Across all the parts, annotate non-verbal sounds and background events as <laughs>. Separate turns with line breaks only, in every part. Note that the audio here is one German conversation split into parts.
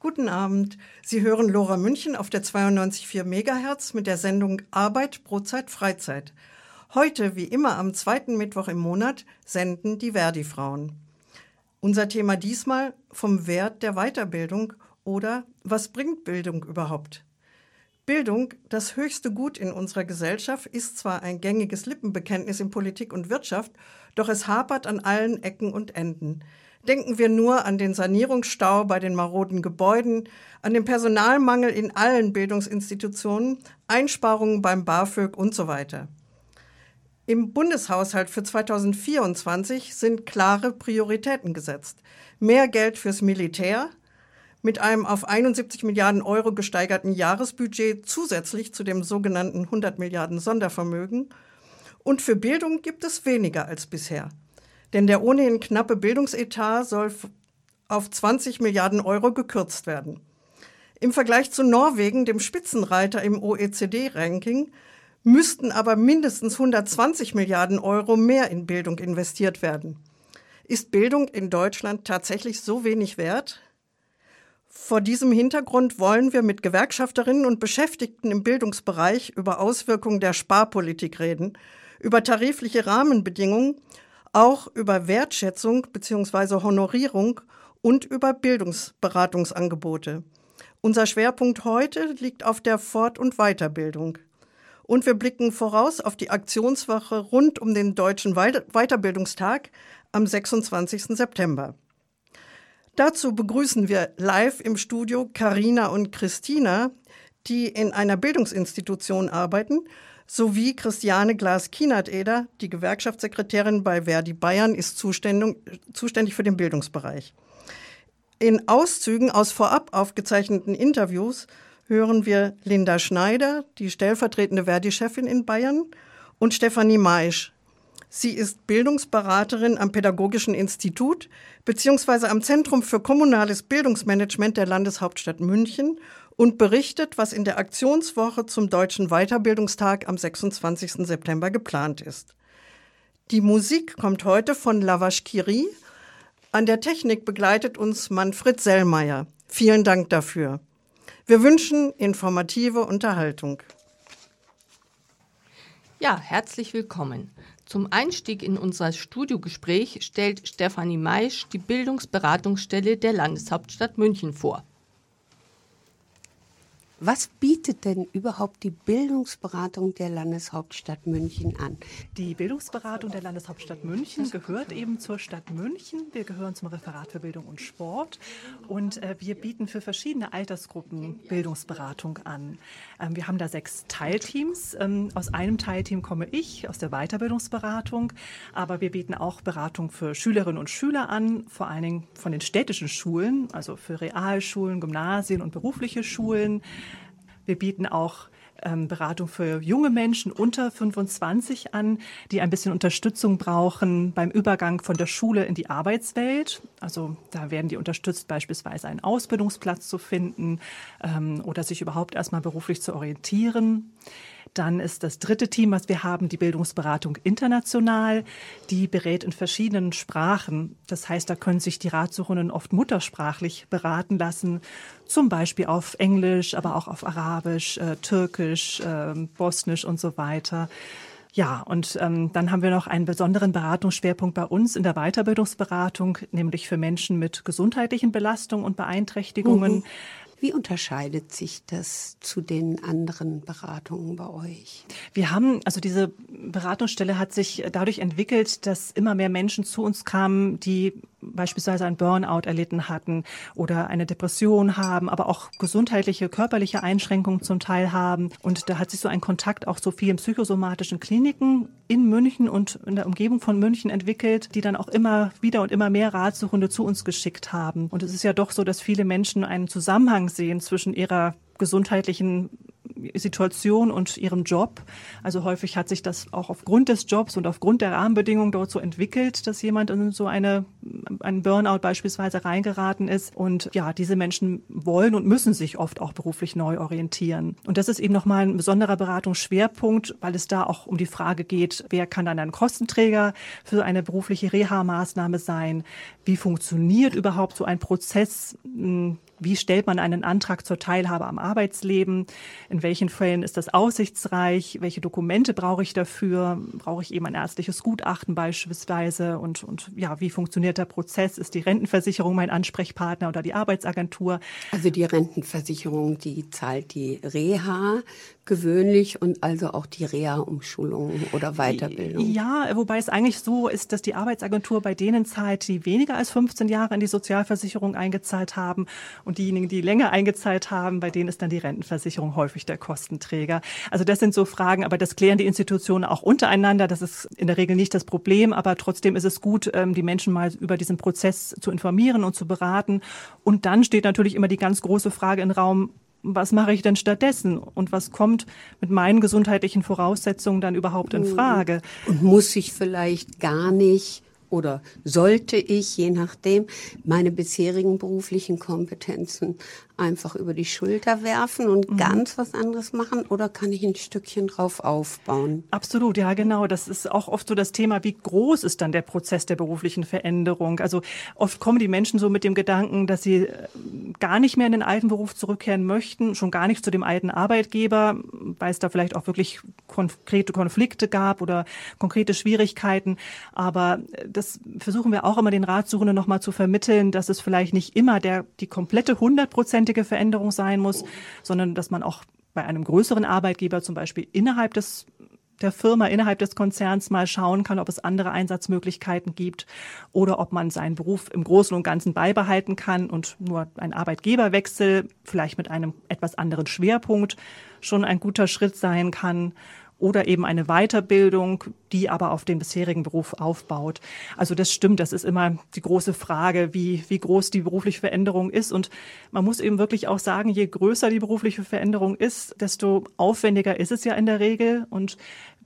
Guten Abend. Sie hören Lora München auf der 92,4 MHz mit der Sendung Arbeit, Brotzeit, Freizeit. Heute, wie immer am zweiten Mittwoch im Monat, senden die Verdi-Frauen. Unser Thema diesmal vom Wert der Weiterbildung oder was bringt Bildung überhaupt? Bildung, das höchste Gut in unserer Gesellschaft, ist zwar ein gängiges Lippenbekenntnis in Politik und Wirtschaft, doch es hapert an allen Ecken und Enden. Denken wir nur an den Sanierungsstau bei den maroden Gebäuden, an den Personalmangel in allen Bildungsinstitutionen, Einsparungen beim BAföG und so weiter. Im Bundeshaushalt für 2024 sind klare Prioritäten gesetzt. Mehr Geld fürs Militär, mit einem auf 71 Milliarden Euro gesteigerten Jahresbudget zusätzlich zu dem sogenannten 100 Milliarden Sondervermögen. Und für Bildung gibt es weniger als bisher. Denn der ohnehin knappe Bildungsetat soll auf 20 Milliarden Euro gekürzt werden. Im Vergleich zu Norwegen, dem Spitzenreiter im OECD-Ranking, müssten aber mindestens 120 Milliarden Euro mehr in Bildung investiert werden. Ist Bildung in Deutschland tatsächlich so wenig wert? Vor diesem Hintergrund wollen wir mit Gewerkschafterinnen und Beschäftigten im Bildungsbereich über Auswirkungen der Sparpolitik reden, über tarifliche Rahmenbedingungen, auch über Wertschätzung bzw. Honorierung und über Bildungsberatungsangebote. Unser Schwerpunkt heute liegt auf der Fort- und Weiterbildung. Und wir blicken voraus auf die Aktionswoche rund um den Deutschen Weiterbildungstag am 26. September. Dazu begrüßen wir live im Studio Karina und Christina, die in einer Bildungsinstitution arbeiten, sowie Christiane Glas-Kienert-Eder, die Gewerkschaftssekretärin bei Verdi Bayern, ist zuständig für den Bildungsbereich. In Auszügen aus vorab aufgezeichneten Interviews hören wir Linda Schneider, die stellvertretende Verdi-Chefin in Bayern, und Stefanie Maisch, Sie ist Bildungsberaterin am Pädagogischen Institut bzw. am Zentrum für kommunales Bildungsmanagement der Landeshauptstadt München und berichtet, was in der Aktionswoche zum Deutschen Weiterbildungstag am 26. September geplant ist. Die Musik kommt heute von Lavash Kiri. An der Technik begleitet uns Manfred Sellmeier. Vielen Dank dafür. Wir wünschen informative Unterhaltung.
Ja, herzlich willkommen. Zum Einstieg in unser Studiogespräch stellt Stefanie Maisch die Bildungsberatungsstelle der Landeshauptstadt München vor.
Was bietet denn überhaupt die Bildungsberatung der Landeshauptstadt München an?
Die Bildungsberatung der Landeshauptstadt München gehört eben zur Stadt München. Wir gehören zum Referat für Bildung und Sport und äh, wir bieten für verschiedene Altersgruppen Bildungsberatung an. Ähm, wir haben da sechs Teilteams. Ähm, aus einem Teilteam komme ich, aus der Weiterbildungsberatung, aber wir bieten auch Beratung für Schülerinnen und Schüler an, vor allen Dingen von den städtischen Schulen, also für Realschulen, Gymnasien und berufliche Schulen. Wir bieten auch ähm, Beratung für junge Menschen unter 25 an, die ein bisschen Unterstützung brauchen beim Übergang von der Schule in die Arbeitswelt. Also da werden die unterstützt, beispielsweise einen Ausbildungsplatz zu finden ähm, oder sich überhaupt erstmal beruflich zu orientieren. Dann ist das dritte Team, was wir haben, die Bildungsberatung international. Die berät in verschiedenen Sprachen. Das heißt, da können sich die Ratsuchenden oft muttersprachlich beraten lassen. Zum Beispiel auf Englisch, aber auch auf Arabisch, äh, Türkisch, äh, Bosnisch und so weiter. Ja, und ähm, dann haben wir noch einen besonderen Beratungsschwerpunkt bei uns in der Weiterbildungsberatung, nämlich für Menschen mit gesundheitlichen Belastungen und Beeinträchtigungen. Mhm.
Wie unterscheidet sich das zu den anderen Beratungen bei euch?
Wir haben, also diese Beratungsstelle hat sich dadurch entwickelt, dass immer mehr Menschen zu uns kamen, die beispielsweise ein Burnout erlitten hatten oder eine Depression haben, aber auch gesundheitliche, körperliche Einschränkungen zum Teil haben. Und da hat sich so ein Kontakt auch zu vielen psychosomatischen Kliniken in München und in der Umgebung von München entwickelt, die dann auch immer wieder und immer mehr Ratsuchende zu uns geschickt haben. Und es ist ja doch so, dass viele Menschen einen Zusammenhang sehen zwischen ihrer gesundheitlichen Situation und ihrem Job. Also häufig hat sich das auch aufgrund des Jobs und aufgrund der Rahmenbedingungen dort so entwickelt, dass jemand in so eine, einen Burnout beispielsweise reingeraten ist. Und ja, diese Menschen wollen und müssen sich oft auch beruflich neu orientieren. Und das ist eben nochmal ein besonderer Beratungsschwerpunkt, weil es da auch um die Frage geht, wer kann dann ein Kostenträger für eine berufliche Reha-Maßnahme sein? Wie funktioniert überhaupt so ein Prozess? wie stellt man einen Antrag zur Teilhabe am Arbeitsleben, in welchen Fällen ist das aussichtsreich, welche Dokumente brauche ich dafür, brauche ich eben ein ärztliches Gutachten beispielsweise? Und, und ja, wie funktioniert der Prozess, ist die Rentenversicherung mein Ansprechpartner oder die Arbeitsagentur?
Also die Rentenversicherung, die zahlt die Reha gewöhnlich und also auch die Reha-Umschulung oder Weiterbildung.
Ja, wobei es eigentlich so ist, dass die Arbeitsagentur bei denen zahlt, die weniger als 15 Jahre in die Sozialversicherung eingezahlt haben und diejenigen, die länger eingezahlt haben, bei denen ist dann die Rentenversicherung häufig der Kostenträger. Also das sind so Fragen, aber das klären die Institutionen auch untereinander. Das ist in der Regel nicht das Problem, aber trotzdem ist es gut, ähm, die Menschen mal über diesen Prozess zu informieren und zu beraten. Und dann steht natürlich immer die ganz große Frage im Raum, was mache ich denn stattdessen und was kommt mit meinen gesundheitlichen Voraussetzungen dann überhaupt in Frage?
Und muss ich vielleicht gar nicht oder sollte ich, je nachdem, meine bisherigen beruflichen Kompetenzen einfach über die Schulter werfen und mhm. ganz was anderes machen oder kann ich ein Stückchen drauf aufbauen?
Absolut, ja genau. Das ist auch oft so das Thema, wie groß ist dann der Prozess der beruflichen Veränderung? Also oft kommen die Menschen so mit dem Gedanken, dass sie äh, gar nicht mehr in den alten Beruf zurückkehren möchten, schon gar nicht zu dem alten Arbeitgeber, weil es da vielleicht auch wirklich konkrete Konflikte gab oder konkrete Schwierigkeiten. Aber äh, das versuchen wir auch immer den Ratsuchenden nochmal zu vermitteln, dass es vielleicht nicht immer der, die komplette 100 Prozent hundertprozentige Veränderung sein muss, sondern dass man auch bei einem größeren Arbeitgeber zum Beispiel innerhalb des der Firma innerhalb des Konzerns mal schauen kann, ob es andere Einsatzmöglichkeiten gibt oder ob man seinen Beruf im Großen und Ganzen beibehalten kann und nur ein Arbeitgeberwechsel, vielleicht mit einem etwas anderen Schwerpunkt, schon ein guter Schritt sein kann oder eben eine Weiterbildung, die aber auf den bisherigen Beruf aufbaut. Also das stimmt, das ist immer die große Frage, wie, wie groß die berufliche Veränderung ist. Und man muss eben wirklich auch sagen, je größer die berufliche Veränderung ist, desto aufwendiger ist es ja in der Regel. Und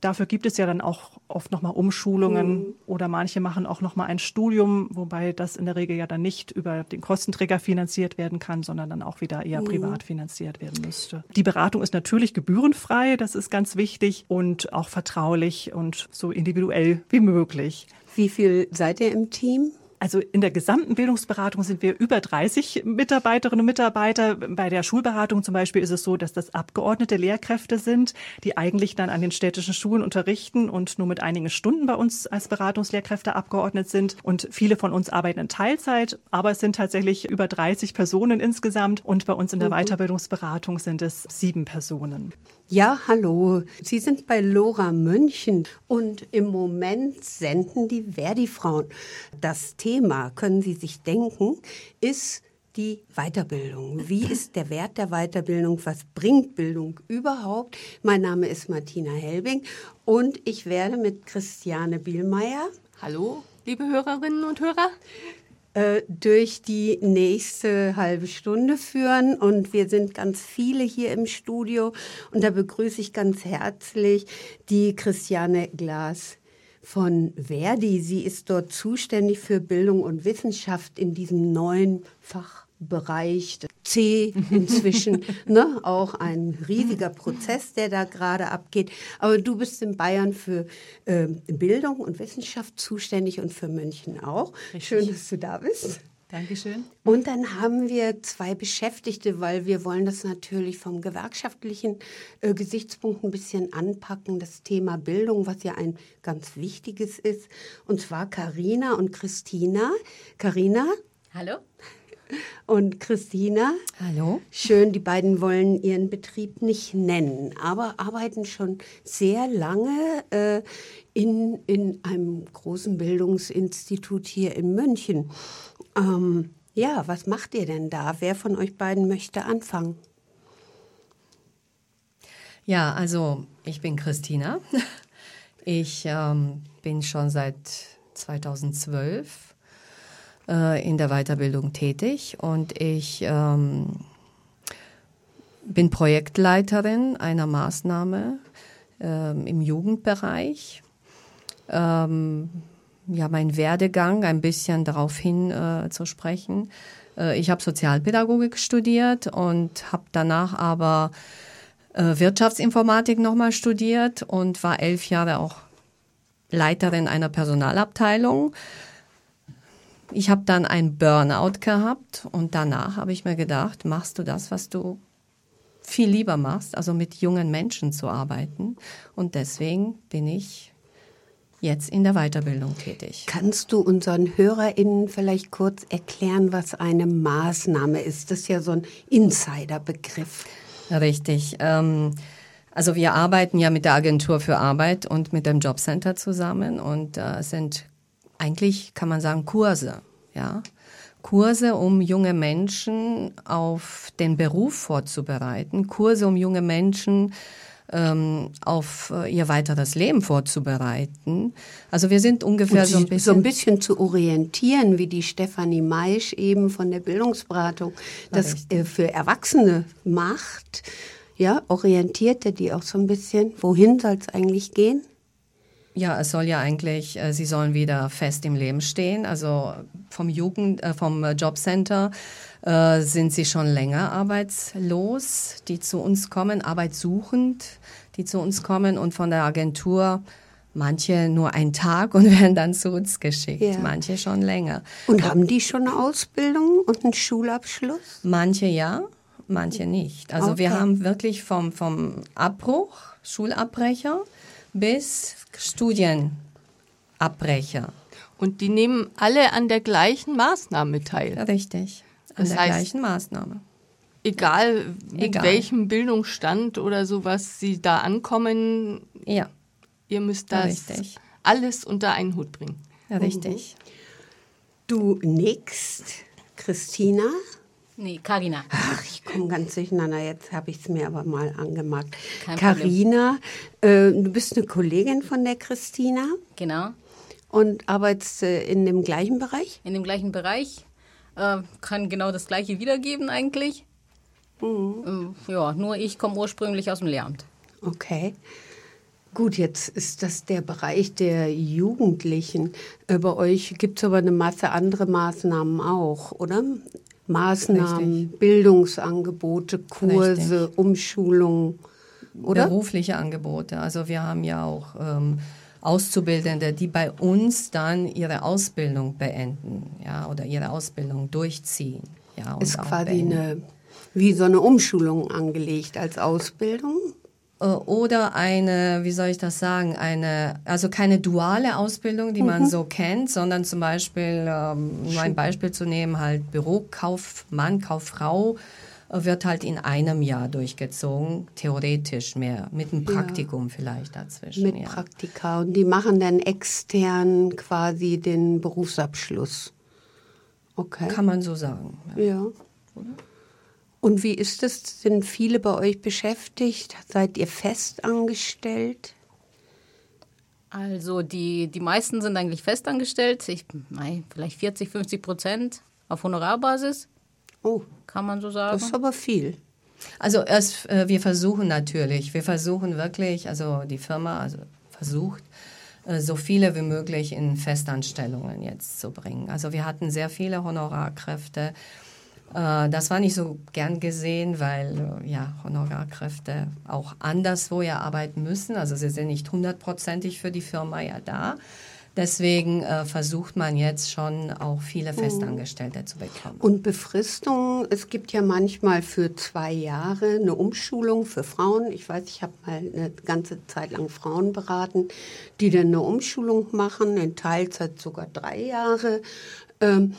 Dafür gibt es ja dann auch oft nochmal Umschulungen mhm. oder manche machen auch nochmal ein Studium, wobei das in der Regel ja dann nicht über den Kostenträger finanziert werden kann, sondern dann auch wieder eher mhm. privat finanziert werden müsste. Die Beratung ist natürlich gebührenfrei, das ist ganz wichtig und auch vertraulich und so individuell wie möglich.
Wie viel seid ihr im Team?
Also in der gesamten Bildungsberatung sind wir über 30 Mitarbeiterinnen und Mitarbeiter. Bei der Schulberatung zum Beispiel ist es so, dass das abgeordnete Lehrkräfte sind, die eigentlich dann an den städtischen Schulen unterrichten und nur mit einigen Stunden bei uns als Beratungslehrkräfte abgeordnet sind. Und viele von uns arbeiten in Teilzeit, aber es sind tatsächlich über 30 Personen insgesamt. Und bei uns in der mhm. Weiterbildungsberatung sind es sieben Personen.
Ja, hallo. Sie sind bei Lora München und im Moment senden die Verdi-Frauen. Das Thema, können Sie sich denken, ist die Weiterbildung. Wie ist der Wert der Weiterbildung? Was bringt Bildung überhaupt? Mein Name ist Martina Helbing und ich werde mit Christiane Bielmeier.
Hallo, liebe Hörerinnen und Hörer.
Äh, durch die nächste halbe Stunde führen. Und wir sind ganz viele hier im Studio. Und da begrüße ich ganz herzlich die Christiane Glas von Verdi. Sie ist dort zuständig für Bildung und Wissenschaft in diesem neuen Fach Bereich C inzwischen, <laughs> ne, auch ein riesiger Prozess, der da gerade abgeht. Aber du bist in Bayern für äh, Bildung und Wissenschaft zuständig und für München auch. Richtig. Schön, dass du da bist.
Dankeschön.
Und dann haben wir zwei Beschäftigte, weil wir wollen das natürlich vom gewerkschaftlichen äh, Gesichtspunkt ein bisschen anpacken, das Thema Bildung, was ja ein ganz wichtiges ist. Und zwar Karina und Christina. Karina.
Hallo
und Christina.
Hallo.
Schön, die beiden wollen ihren Betrieb nicht nennen, aber arbeiten schon sehr lange äh, in, in einem großen Bildungsinstitut hier in München. Ähm, ja, was macht ihr denn da? Wer von euch beiden möchte anfangen?
Ja, also ich bin Christina. <laughs> Ich ähm, bin schon seit 2012 äh, in der Weiterbildung tätig und ich ähm, bin Projektleiterin einer Maßnahme ähm, im Jugendbereich. Ähm, ja, mein Werdegang ein bisschen darauf hin äh, zu sprechen. Äh, ich habe Sozialpädagogik studiert und habe danach aber äh, Wirtschaftsinformatik nochmal studiert und war elf Jahre auch Leiterin einer Personalabteilung ich habe dann ein Burnout gehabt und danach habe ich mir gedacht, machst du das, was du viel lieber machst, also mit jungen Menschen zu arbeiten. Und deswegen bin ich jetzt in der Weiterbildung tätig.
Kannst du unseren HörerInnen vielleicht kurz erklären, was eine Maßnahme ist? Das ist ja so ein Insiderbegriff.
Richtig. Ähm, also wir arbeiten ja mit der Agentur für Arbeit und mit dem Jobcenter zusammen und äh, sind eigentlich, kann man sagen, Kurse. Ja, Kurse, um junge Menschen auf den Beruf vorzubereiten, Kurse, um junge Menschen ähm, auf äh, ihr weiteres Leben vorzubereiten. Also wir sind ungefähr so ein, bisschen,
so ein bisschen zu orientieren, wie die Stefanie Maisch eben von der Bildungsberatung das äh, für Erwachsene macht. Ja, orientierte die auch so ein bisschen. Wohin soll es eigentlich gehen?
Ja, es soll ja eigentlich, äh, sie sollen wieder fest im Leben stehen. Also vom Jugend, äh, vom Jobcenter äh, sind sie schon länger arbeitslos, die zu uns kommen, arbeitssuchend, die zu uns kommen und von der Agentur manche nur einen Tag und <laughs> werden dann zu uns geschickt, ja. manche schon länger.
Und haben die schon eine Ausbildung und einen Schulabschluss?
Manche ja, manche nicht. Also okay. wir haben wirklich vom, vom Abbruch, Schulabbrecher, bis Studienabbrecher.
Und die nehmen alle an der gleichen Maßnahme teil.
Richtig, an das der heißt, gleichen Maßnahme.
Egal mit egal. welchem Bildungsstand oder sowas sie da ankommen,
ja.
ihr müsst das ja, alles unter einen Hut bringen.
Richtig.
Du nix, Christina?
Nee, Karina.
Ach, ich komme ganz durcheinander. Jetzt habe ich es mir aber mal angemerkt. Karina, äh, du bist eine Kollegin von der Christina.
Genau.
Und arbeitest äh, in dem gleichen Bereich?
In dem gleichen Bereich. Äh, kann genau das Gleiche wiedergeben eigentlich. Mhm. Äh, ja, nur ich komme ursprünglich aus dem Lehramt.
Okay. Gut, jetzt ist das der Bereich der Jugendlichen. Äh, bei euch gibt es aber eine Masse andere Maßnahmen auch, oder? Maßnahmen, Richtig. Bildungsangebote, Kurse, Richtig. Umschulungen, oder?
Berufliche Angebote. Also wir haben ja auch ähm, Auszubildende, die bei uns dann ihre Ausbildung beenden, ja, oder ihre Ausbildung durchziehen. Ja,
ist quasi eine, wie so eine Umschulung angelegt als Ausbildung?
Äh, oder eine, wie soll ich das sagen, eine, also keine duale Ausbildung, die mhm. man so kennt, sondern zum Beispiel, ähm, um ein Beispiel zu nehmen, halt Bürokaufmann, Kauffrau äh, wird halt in einem Jahr durchgezogen, theoretisch mehr, mit einem Praktikum ja. vielleicht dazwischen.
Mit ja. Praktika und die machen dann extern quasi den Berufsabschluss.
Okay. Kann man so sagen.
Ja. ja. Und wie ist es? Sind viele bei euch beschäftigt? Seid ihr fest angestellt?
Also die, die meisten sind eigentlich festangestellt. Ich, nein, vielleicht 40, 50 Prozent auf Honorarbasis.
Oh,
kann man so sagen.
Das ist aber viel.
Also es, äh, wir versuchen natürlich, wir versuchen wirklich, also die Firma also versucht, äh, so viele wie möglich in Festanstellungen jetzt zu bringen. Also wir hatten sehr viele Honorarkräfte das war nicht so gern gesehen, weil äh, ja, Honorarkräfte auch anderswo ja arbeiten müssen. Also sie sind nicht hundertprozentig für die Firma ja da. Deswegen äh, versucht man jetzt schon auch viele mhm. Festangestellte zu bekommen.
Und Befristung, es gibt ja manchmal für zwei Jahre eine Umschulung für Frauen. Ich weiß, ich habe mal eine ganze Zeit lang Frauen beraten, die dann eine Umschulung machen, in Teilzeit sogar drei Jahre. Ähm,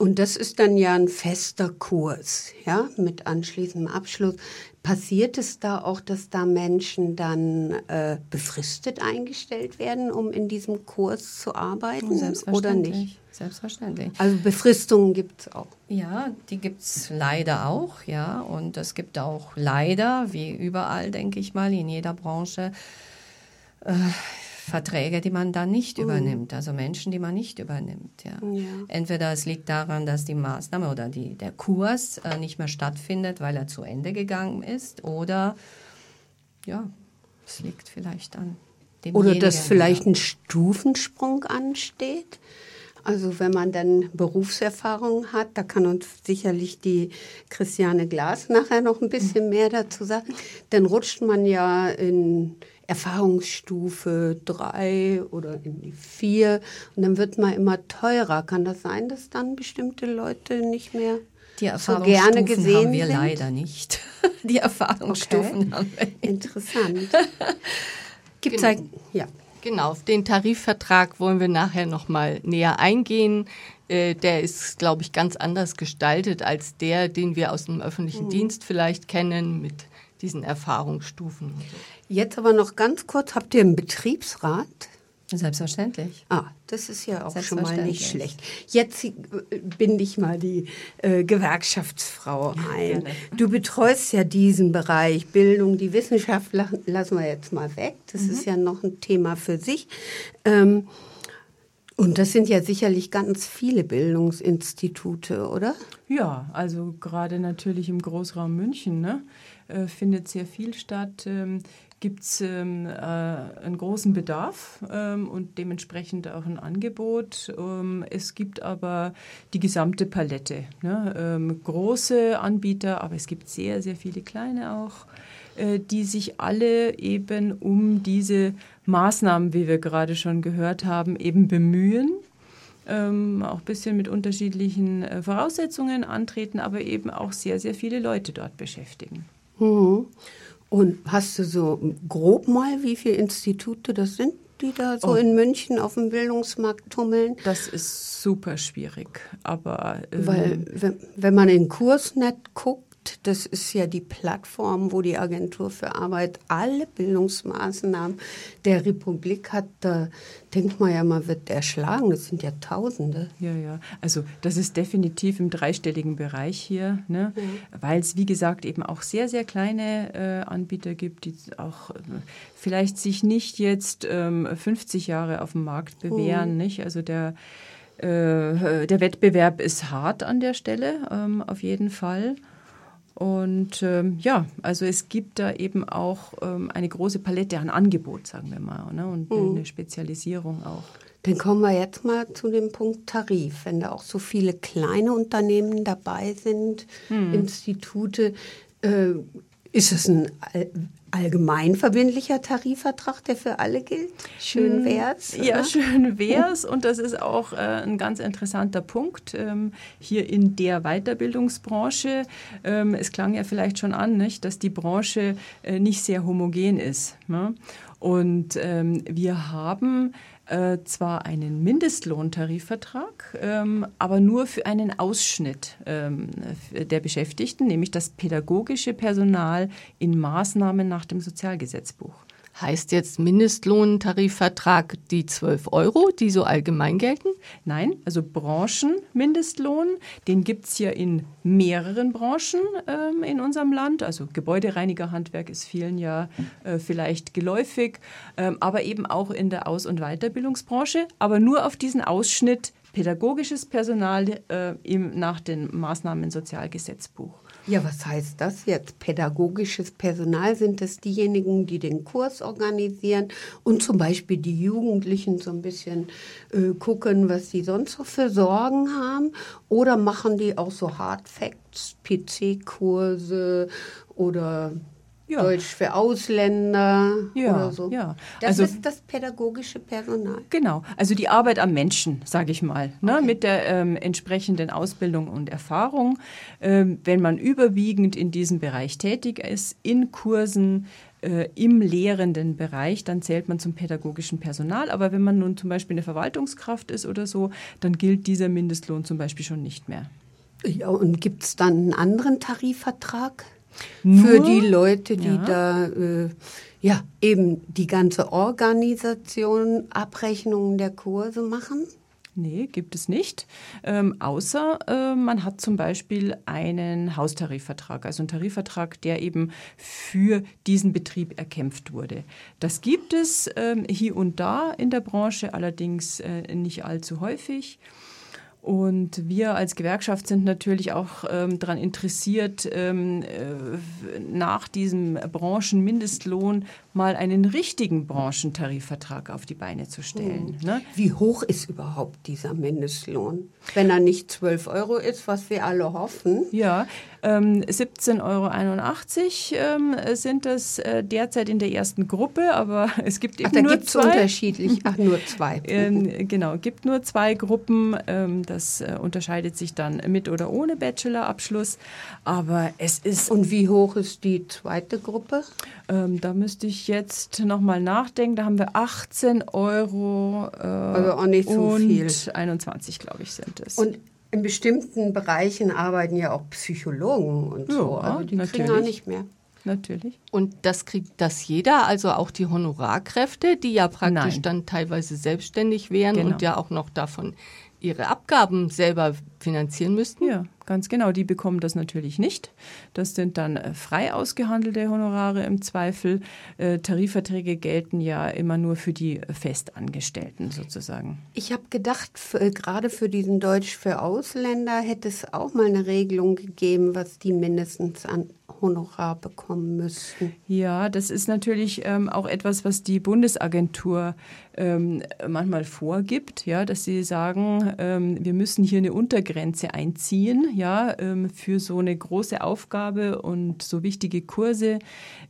und das ist dann ja ein fester Kurs, ja, mit anschließendem Abschluss. Passiert es da auch, dass da Menschen dann äh, befristet eingestellt werden, um in diesem Kurs zu arbeiten oder nicht?
Selbstverständlich.
Also Befristungen gibt es auch.
Ja, die gibt es leider auch, ja. Und es gibt auch leider, wie überall, denke ich mal, in jeder Branche, äh, Verträge, die man dann nicht mhm. übernimmt, also Menschen, die man nicht übernimmt. Ja. ja. Entweder es liegt daran, dass die Maßnahme oder die, der Kurs äh, nicht mehr stattfindet, weil er zu Ende gegangen ist, oder ja, es liegt vielleicht an
dem. Oder dass vielleicht ein Stufensprung ansteht. Also wenn man dann Berufserfahrung hat, da kann uns sicherlich die Christiane Glas nachher noch ein bisschen mehr dazu sagen, dann rutscht man ja in Erfahrungsstufe drei oder in die vier und dann wird man immer teurer. Kann das sein, dass dann bestimmte Leute nicht mehr
Die
so gerne
Erfahrungsstufen
gesehen
haben wir
sind?
leider nicht. <laughs> Die Erfahrungsstufen
Okay.
haben wir nicht.
Interessant. <laughs> Gibt's
Genau.
ein, ja.
Genau, auf den Tarifvertrag wollen wir nachher nochmal näher eingehen. Äh, Der ist, glaube ich, ganz anders gestaltet als der, den wir aus dem öffentlichen Dienst vielleicht kennen, mit diesen Erfahrungsstufen.
Jetzt aber noch ganz kurz, habt ihr einen Betriebsrat?
Selbstverständlich.
Ah, das ist ja auch schon mal nicht schlecht. Jetzt äh, binde ich mal die äh, Gewerkschaftsfrau ein. Du betreust ja diesen Bereich Bildung, die Wissenschaft la- lassen wir jetzt mal weg. Das ist ja noch ein Thema für sich. Ähm, und das sind ja sicherlich ganz viele Bildungsinstitute, oder?
Ja, also gerade natürlich im Großraum München ne, äh, findet sehr viel statt. Ähm, Gibt es ähm, äh, einen großen Bedarf ähm, und dementsprechend auch ein Angebot. Ähm, es gibt aber die gesamte Palette. Ne? Ähm, große Anbieter, aber es gibt sehr, sehr viele kleine auch, äh, die sich alle eben um diese Maßnahmen, wie wir gerade schon gehört haben, eben bemühen ähm, auch ein bisschen mit unterschiedlichen äh, Voraussetzungen antreten, aber eben auch sehr, sehr viele Leute dort beschäftigen.
Mhm. Und hast du so grob mal, wie viele Institute das sind, die da so
Oh.
in München auf dem Bildungsmarkt tummeln?
Das ist super schwierig, aber ähm,
Weil wenn, wenn man in Kursnet guckt, das ist ja die Plattform, wo die Agentur für Arbeit alle Bildungsmaßnahmen der Republik hat, da denkt man ja, man wird erschlagen. Das sind ja Tausende.
Ja, ja. Also das ist definitiv im dreistelligen Bereich hier, ne? weil es, wie gesagt, eben auch sehr, sehr kleine äh, Anbieter gibt, die auch äh, vielleicht sich nicht jetzt ähm, 50 Jahre auf dem Markt bewähren. Nicht? Also der, äh, der Wettbewerb ist hart an der Stelle, ähm, auf jeden Fall. Und ähm, ja, also es gibt da eben auch ähm, eine große Palette an Angebot, sagen wir mal, ne? und eine Spezialisierung auch.
Dann kommen wir jetzt mal zu dem Punkt Tarif. Wenn da auch so viele kleine Unternehmen dabei sind, Institute, äh, ist es ein all- allgemein verbindlicher Tarifvertrag, der für alle gilt? Schön wär's.
Ja,
oder?
schön wär's und das ist auch äh, ein ganz interessanter Punkt ähm, hier in der Weiterbildungsbranche. Ähm, es klang ja vielleicht schon an, nicht, dass die Branche äh, nicht sehr homogen ist. Ne? Und ähm, wir haben äh, zwar einen Mindestlohntarifvertrag, ähm, aber nur für einen Ausschnitt ähm, der Beschäftigten, nämlich das pädagogische Personal in Maßnahmen nach dem Sozialgesetzbuch.
Heißt jetzt Mindestlohntarifvertrag die 12 Euro, die so allgemein gelten?
Nein, also Branchenmindestlohn, den gibt es ja in mehreren Branchen ähm, in unserem Land. Also Gebäudereinigerhandwerk ist vielen ja äh, vielleicht geläufig, ähm, aber eben auch in der Aus- und Weiterbildungsbranche, aber nur auf diesen Ausschnitt pädagogisches Personal äh, im, nach den Maßnahmen im Sozialgesetzbuch.
Ja, was heißt das jetzt? Pädagogisches Personal sind es diejenigen, die den Kurs organisieren und zum Beispiel die Jugendlichen so ein bisschen äh, gucken, was sie sonst noch für Sorgen haben? Oder machen die auch so Hard Facts, PC-Kurse oder
Ja.
Deutsch für Ausländer
Ja,
oder so?
ja.
Das
Also-
ist das pädagogische Personal.
Genau, also die Arbeit am Menschen, sage ich mal, ne, mit der ähm, entsprechenden Ausbildung und Erfahrung. Ähm, wenn man überwiegend in diesem Bereich tätig ist, in Kursen, äh, im lehrenden Bereich, dann zählt man zum pädagogischen Personal. Aber wenn man nun zum Beispiel eine Verwaltungskraft ist oder so, dann gilt dieser Mindestlohn zum Beispiel schon nicht mehr.
Ja, und gibt es dann einen anderen Tarifvertrag?
Nur-
für die Leute, die
Ja.
da äh, ja eben die ganze Organisation, Abrechnungen der Kurse machen.
Nee, gibt es nicht. Ähm, außer äh, man hat zum Beispiel einen Haustarifvertrag, also einen Tarifvertrag, der eben für diesen Betrieb erkämpft wurde. Das gibt es ähm, hier und da in der Branche, allerdings äh, nicht allzu häufig. Und wir als Gewerkschaft sind natürlich auch ähm, daran interessiert, ähm, äh, nach diesem Branchenmindestlohn mal einen richtigen Branchentarifvertrag auf die Beine zu stellen.
Hm. Ne? Wie hoch ist überhaupt dieser Mindestlohn? Wenn er nicht 12 Euro ist, was wir alle hoffen.
Ja, ähm, 17,81 Euro ähm, sind das äh, derzeit in der ersten Gruppe, aber <laughs> es gibt eben
Ach, da
nur
gibt's
zwei.
unterschiedlich. Ach, nur zwei. <laughs>
Ähm, genau, gibt nur zwei Gruppen. Das äh, unterscheidet sich dann mit oder ohne Bachelorabschluss. Aber es ist.
Und wie hoch ist die zweite Gruppe?
Ähm, da müsste ich jetzt nochmal nachdenken. Da haben wir 18 Euro äh,
also auch nicht so
und
viel.
21, glaube ich, sind es.
Und in bestimmten Bereichen arbeiten ja auch Psychologen und so.
Ja,
Also die
natürlich.
kriegen auch nicht mehr.
Natürlich.
Und das kriegt das jeder, also auch die Honorarkräfte, die ja praktisch
Nein.
dann teilweise selbstständig wären
Genau.
und ja auch noch davon ihre Abgaben selber finanzieren müssten.
Ja, ganz genau. Die bekommen das natürlich nicht. Das sind dann äh, frei ausgehandelte Honorare im Zweifel. Äh, Tarifverträge gelten ja immer nur für die Festangestellten sozusagen.
Ich habe gedacht, für, äh, gerade für diesen Deutsch für Ausländer hätte es auch mal eine Regelung gegeben, was die mindestens an Honorar bekommen müssten.
Ja, das ist natürlich ähm, auch etwas, was die Bundesagentur ähm, manchmal vorgibt, ja, dass sie sagen, ähm, wir müssen hier eine Untergrenze einziehen, ja, ähm, für so eine große Aufgabe und so wichtige Kurse,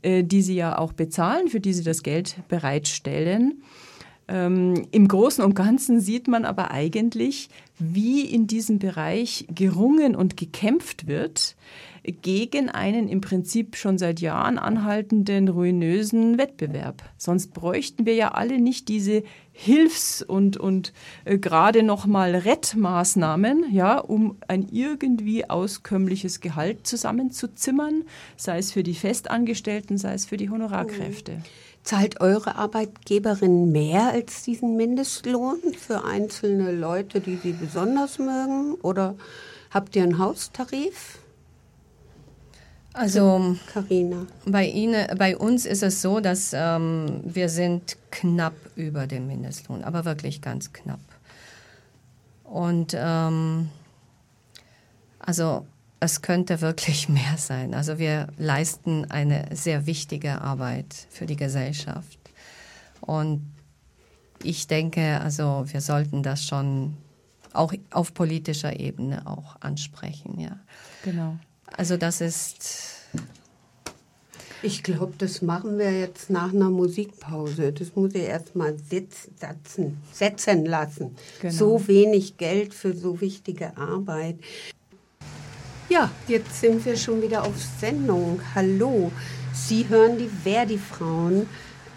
äh, die sie ja auch bezahlen, für die sie das Geld bereitstellen. Ähm, Im Großen und Ganzen sieht man aber eigentlich, wie in diesem Bereich gerungen und gekämpft wird gegen einen im Prinzip schon seit Jahren anhaltenden ruinösen Wettbewerb. Sonst bräuchten wir ja alle nicht diese Hilfs- und, und äh, gerade noch mal Rettmaßnahmen, ja, um ein irgendwie auskömmliches Gehalt zusammenzuzimmern, sei es für die Festangestellten, sei es für die Honorarkräfte.
Zahlt eure Arbeitgeberin mehr als diesen Mindestlohn für einzelne Leute, die sie besonders mögen? Oder habt ihr einen Haustarif,
Also
Karina?
bei, Ihnen, bei uns ist es so, dass ähm, wir sind knapp über dem Mindestlohn, aber wirklich ganz knapp. Und ähm, also es könnte wirklich <laughs> mehr sein. Also wir leisten eine sehr wichtige Arbeit für die Gesellschaft. Und ich denke, also wir sollten das schon auch auf politischer Ebene auch ansprechen, ja.
Genau.
Also das ist
Ich glaube, das machen wir jetzt nach einer Musikpause. Das muss ich erst mal sitz, setzen, setzen lassen.
Genau.
So wenig Geld für so wichtige Arbeit. Ja, jetzt sind wir schon wieder auf Sendung. Hallo, Sie hören die Verdi-Frauen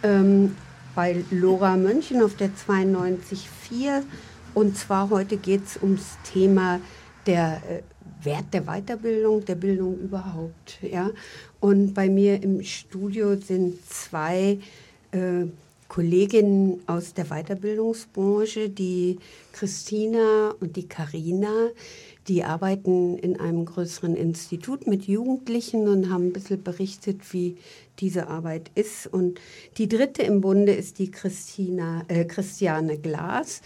ähm, bei Lora München auf der 92.4. Und zwar heute geht es ums Thema der äh, Wert der Weiterbildung, der Bildung überhaupt. Ja? Und bei mir im Studio sind zwei äh, Kolleginnen aus der Weiterbildungsbranche, die Christina und die Karina. Die arbeiten in einem größeren Institut mit Jugendlichen und haben ein bisschen berichtet, wie diese Arbeit ist. Und die dritte im Bunde ist die Christina, äh, Christiane Glas,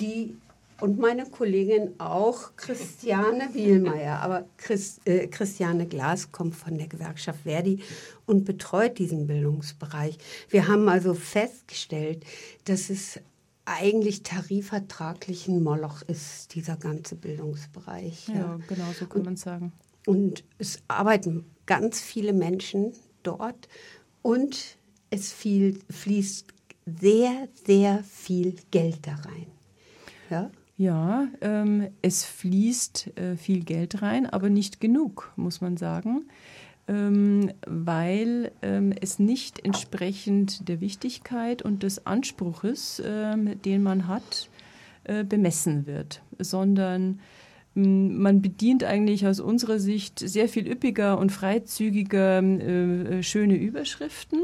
die und meine Kollegin auch, Christiane Wielmeier. Aber Chris, äh, Christiane Glas kommt von der Gewerkschaft Verdi und betreut diesen Bildungsbereich. Wir haben also festgestellt, dass es eigentlich tarifvertraglich ein Moloch ist, dieser ganze Bildungsbereich.
Ja, genau, so kann man sagen.
Und es arbeiten ganz viele Menschen dort und es viel, fließt sehr, sehr viel Geld da rein. Ja?
Ja, ähm, es fließt äh, viel Geld rein, aber nicht genug, muss man sagen, ähm, weil ähm, es nicht entsprechend der Wichtigkeit und des Anspruches, ähm, den man hat, äh, bemessen wird, sondern man bedient eigentlich aus unserer Sicht sehr viel üppiger und freizügiger äh, äh, schöne Überschriften.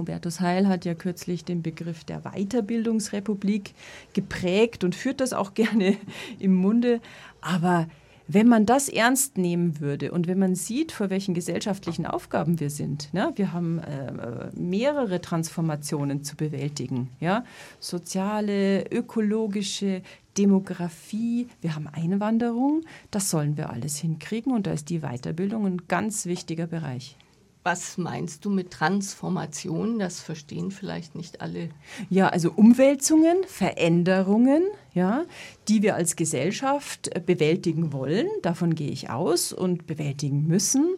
Hubertus Heil hat ja kürzlich den Begriff der Weiterbildungsrepublik geprägt und führt das auch <laughs> gerne im Munde. Aber wenn man das ernst nehmen würde und wenn man sieht, vor welchen gesellschaftlichen Aufgaben wir sind, ne? wir haben äh, mehrere Transformationen zu bewältigen, ja? soziale, ökologische, Demografie, wir haben Einwanderung, das sollen wir alles hinkriegen und da ist die Weiterbildung ein ganz wichtiger Bereich.
Was meinst du mit Transformation? Das verstehen vielleicht nicht alle.
Ja, also Umwälzungen, Veränderungen, ja, die wir als Gesellschaft äh, bewältigen wollen. Davon gehe ich aus und bewältigen müssen.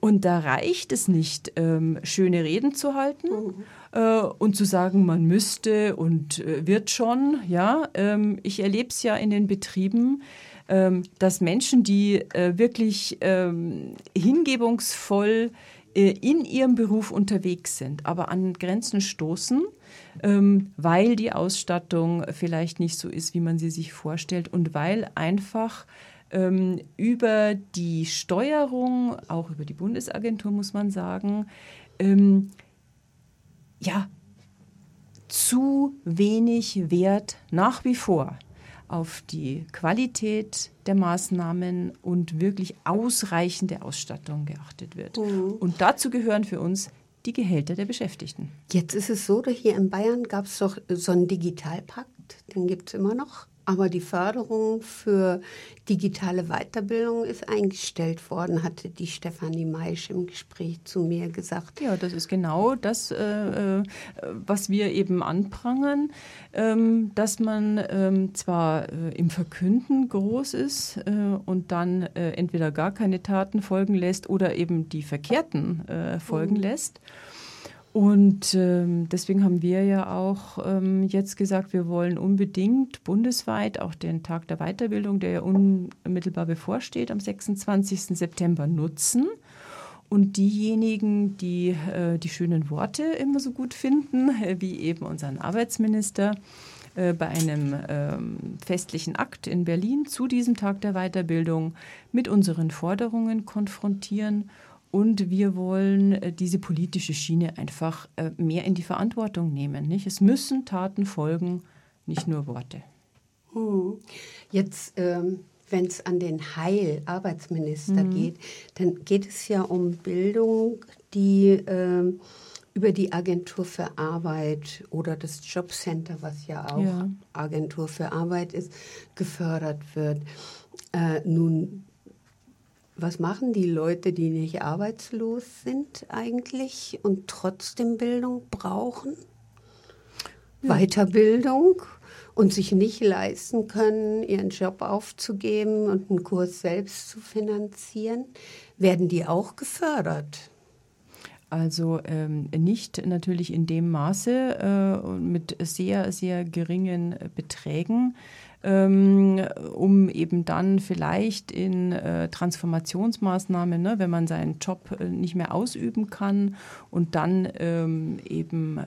Und da reicht es nicht, ähm, schöne Reden zu halten mhm. äh, und zu sagen, man müsste und äh, wird schon. Ja, ähm, ich erlebe es ja in den Betrieben, ähm, dass Menschen, die äh, wirklich ähm, hingebungsvoll in ihrem Beruf unterwegs sind, aber an Grenzen stoßen, ähm, weil die Ausstattung vielleicht nicht so ist, wie man sie sich vorstellt und weil einfach ähm, über die Steuerung, auch über die Bundesagentur muss man sagen, ähm, ja, zu wenig Wert nach wie vor auf die Qualität der Maßnahmen und wirklich ausreichende Ausstattung geachtet wird. Mhm. Und dazu gehören für uns die Gehälter der Beschäftigten.
Jetzt ist es so, hier in Bayern gab es doch so einen Digitalpakt, den gibt es immer noch. Aber die Förderung für digitale Weiterbildung ist eingestellt worden, hatte die Stefanie Maisch im Gespräch zu mir gesagt.
Ja, das ist genau das, äh, äh was wir eben anprangern, ähm, dass man ähm, zwar äh, im Verkünden groß ist äh, und dann äh, entweder gar keine Taten folgen lässt oder eben die verkehrten äh, folgen mhm. lässt. Und ähm, deswegen haben wir ja auch ähm, jetzt gesagt, wir wollen unbedingt bundesweit auch den Tag der Weiterbildung, der ja unmittelbar bevorsteht, am 26. September nutzen. Und diejenigen, die äh, die schönen Worte immer so gut finden, äh, wie eben unseren Arbeitsminister, äh, bei einem ähm, festlichen Akt in Berlin zu diesem Tag der Weiterbildung mit unseren Forderungen konfrontieren und wir wollen äh, diese politische Schiene einfach äh, mehr in die Verantwortung nehmen. Nicht? Es müssen Taten folgen, nicht nur Worte.
Hm. Jetzt, ähm, wenn es an den Heil-Arbeitsminister mhm. geht, dann geht es ja um Bildung, die ähm, über die Agentur für Arbeit oder das Jobcenter, was ja auch ja. Agentur für Arbeit ist, gefördert wird. Äh, nun was machen die Leute, die nicht arbeitslos sind eigentlich und trotzdem Bildung brauchen? Ja. Weiterbildung und sich nicht leisten können, ihren Job aufzugeben und einen Kurs selbst zu finanzieren? Werden die auch gefördert?
Also ähm, nicht natürlich in dem Maße äh, mit sehr, sehr geringen Beträgen ähm, um eben dann vielleicht in äh, Transformationsmaßnahmen, ne, wenn man seinen Job äh, nicht mehr ausüben kann und dann ähm, eben äh,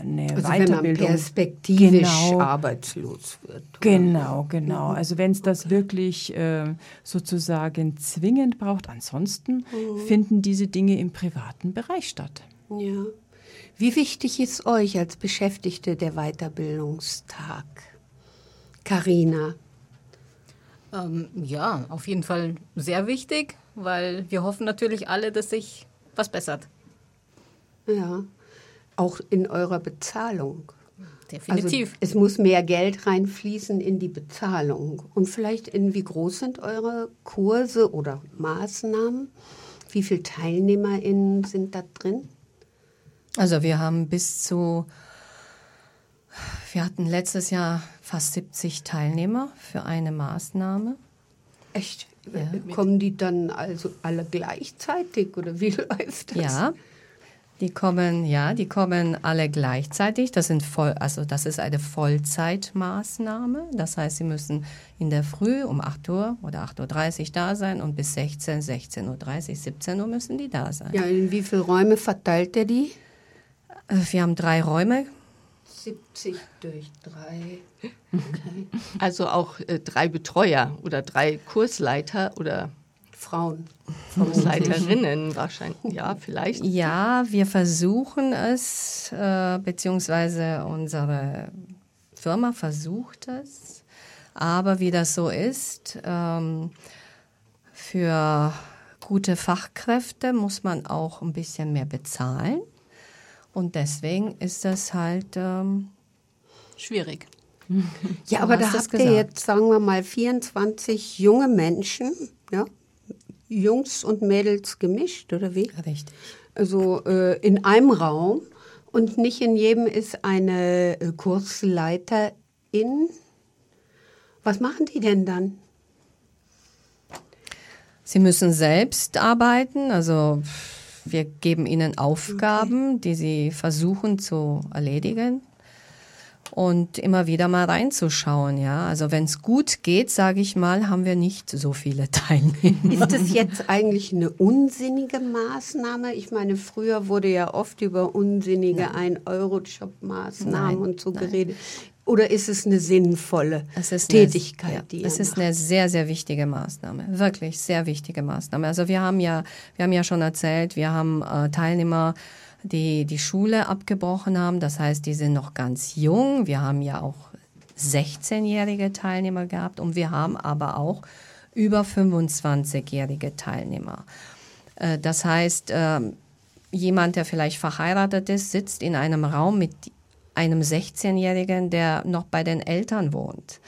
eine also Weiterbildung. Wenn man
perspektivisch genau, arbeitslos wird.
Genau, genau. Mhm. Also wenn es das wirklich äh, sozusagen zwingend braucht. Ansonsten mhm. finden diese Dinge im privaten Bereich statt.
Ja. Wie wichtig ist euch als Beschäftigte der Weiterbildungstag? Karina?
Ähm, ja, auf jeden Fall sehr wichtig, weil wir hoffen natürlich alle, dass sich was bessert.
Ja, auch in eurer Bezahlung.
Definitiv.
Also es muss mehr Geld reinfließen in die Bezahlung. Und vielleicht in wie groß sind eure Kurse oder Maßnahmen? Wie viele TeilnehmerInnen sind da drin?
Also wir haben bis zu, wir hatten letztes Jahr fast 70 Teilnehmer für eine Maßnahme.
Echt? Ja. Kommen die dann also alle gleichzeitig oder wie <laughs> läuft das?
Ja, die kommen, ja, die kommen alle gleichzeitig. Das sind voll, also das ist eine Vollzeitmaßnahme. Das heißt, sie müssen in der Früh um 8 Uhr oder 8.30 Uhr da sein und bis 16, 16.30 Uhr, 17 Uhr müssen die da sein.
Ja, in wie viele Räume verteilt er die?
Äh, wir haben drei Räume
70 durch 3.
Okay. <laughs> Also auch äh, drei Betreuer oder drei Kursleiter oder
Frauen.
Kursleiterinnen wahrscheinlich, ja, vielleicht.
Ja, wir versuchen es, äh, beziehungsweise unsere Firma versucht es. Aber wie das so ist, ähm, für gute Fachkräfte muss man auch ein bisschen mehr bezahlen. Und deswegen ist das halt ähm,
schwierig.
Ja, aber da habt ihr
gesagt.
jetzt, sagen wir mal, 24 junge Menschen, ja, Jungs und Mädels gemischt, oder wie?
richtig.
Also äh, in einem Raum und nicht in jedem ist eine äh, Kursleiterin. Was machen die denn dann?
Sie müssen selbst arbeiten, also wir geben ihnen Aufgaben, die sie versuchen zu erledigen und immer wieder mal reinzuschauen, ja. Also wenn es gut geht, sage ich mal, haben wir nicht so viele <laughs> Teilnehmer.
Ist das jetzt eigentlich eine unsinnige Maßnahme? Ich meine, früher wurde ja oft über unsinnige 1-Euro-Job-Maßnahmen
Nein,
und so
nein.
geredet. Oder ist es eine sinnvolle
Es ist
Tätigkeit,
eine, ja,
die ihr
es ist
macht?
eine sehr, sehr wichtige Maßnahme. Wirklich sehr wichtige Maßnahme. Also wir haben ja, wir haben ja schon erzählt, wir haben äh, Teilnehmer, die die Schule abgebrochen haben. Das heißt, die sind noch ganz jung. Wir haben ja auch 16-jährige Teilnehmer gehabt und wir haben aber auch über 25-jährige Teilnehmer. Äh, Das heißt, ähm, jemand, der vielleicht verheiratet ist, sitzt in einem Raum mit einem 16-Jährigen, der noch bei den Eltern wohnt.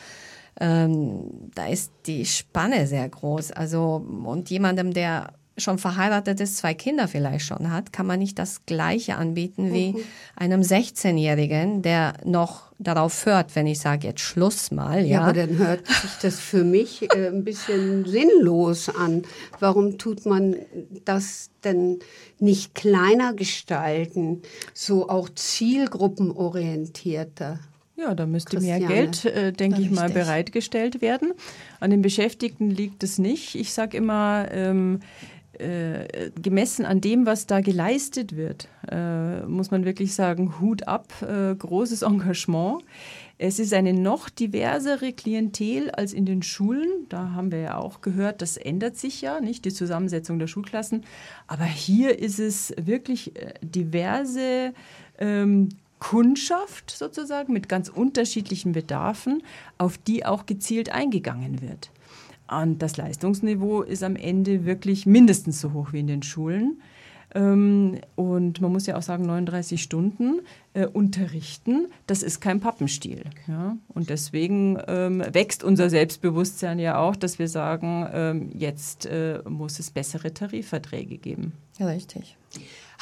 Ähm, da ist die Spanne sehr groß. Also, und jemandem, der schon verheiratet ist, zwei Kinder vielleicht schon hat, kann man nicht das Gleiche anbieten wie einem 16-Jährigen, der noch darauf hört, wenn ich sage jetzt Schluss mal.
Ja,
Ja,
aber dann hört sich das für mich äh, ein bisschen sinnlos an. Warum tut man das denn nicht kleiner gestalten, so auch zielgruppenorientierter?
Ja, da müsste mehr
Christiane.
Geld, äh, denke ich mal, bereitgestellt werden. An den Beschäftigten liegt es nicht. Ich sage immer, ähm, äh, gemessen an dem, was da geleistet wird, äh, muss man wirklich sagen, Hut ab, äh, großes <laughs> Engagement. Es ist eine noch diversere Klientel als in den Schulen. Da haben wir ja auch gehört, das ändert sich ja, nicht die Zusammensetzung der Schulklassen. Aber hier ist es wirklich äh, diverse ähm, Kundschaft sozusagen mit ganz unterschiedlichen Bedarfen, auf die auch gezielt eingegangen wird. Und das Leistungsniveau ist am Ende wirklich mindestens so hoch wie in den Schulen. Ähm, Und man muss ja auch sagen, 39 Stunden äh, unterrichten, das ist kein Pappenstiel. Und deswegen ähm, wächst unser Selbstbewusstsein ja auch, dass wir sagen, ähm, jetzt äh, muss es bessere Tarifverträge geben.
richtig.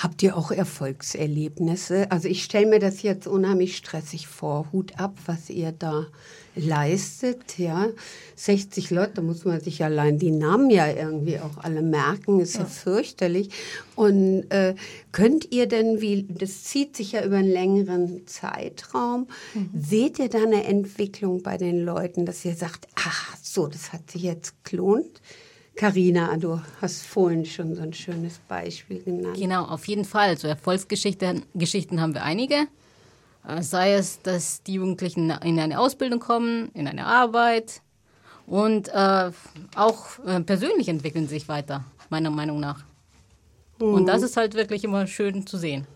Habt ihr auch Erfolgserlebnisse? Also ich stelle mir das jetzt unheimlich stressig vor. Hut ab, was ihr da leistet. Ja, 60 Leute, da muss man sich allein die Namen ja irgendwie auch alle merken. Ist ja, fürchterlich. Und äh, könnt ihr denn, wie das zieht sich ja über einen längeren Zeitraum, seht ihr da eine Entwicklung bei den Leuten, dass ihr sagt, ach so, das hat sich jetzt gelohnt? Carina, du hast vorhin schon so ein schönes Beispiel genannt.
Genau, auf jeden Fall. So Erfolgsgeschichten Geschichten haben wir einige. Äh, Sei es, dass die Jugendlichen in eine Ausbildung kommen, in eine Arbeit und äh, auch äh, persönlich entwickeln sie sich weiter, meiner Meinung nach. Und das ist halt wirklich immer schön zu sehen.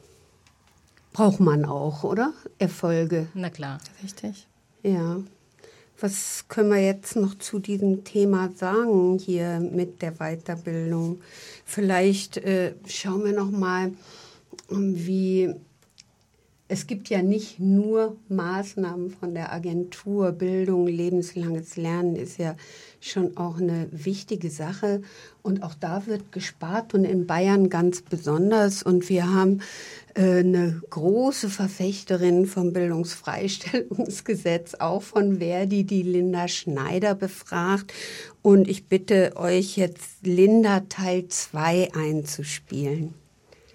Braucht man auch, oder? Erfolge.
Na klar.
Richtig.
Ja. Was können wir jetzt noch zu diesem Thema sagen hier mit der Weiterbildung? Vielleicht äh, schauen wir noch mal, wie es gibt ja nicht nur Maßnahmen von der Agentur. Bildung, lebenslanges Lernen ist ja schon auch eine wichtige Sache. Und auch da wird gespart und in Bayern ganz besonders. Und wir haben äh, eine große Verfechterin vom Bildungsfreistellungsgesetz, auch von Verdi, die Linda Schneider befragt. Und ich bitte euch jetzt Linda Teil 2 einzuspielen.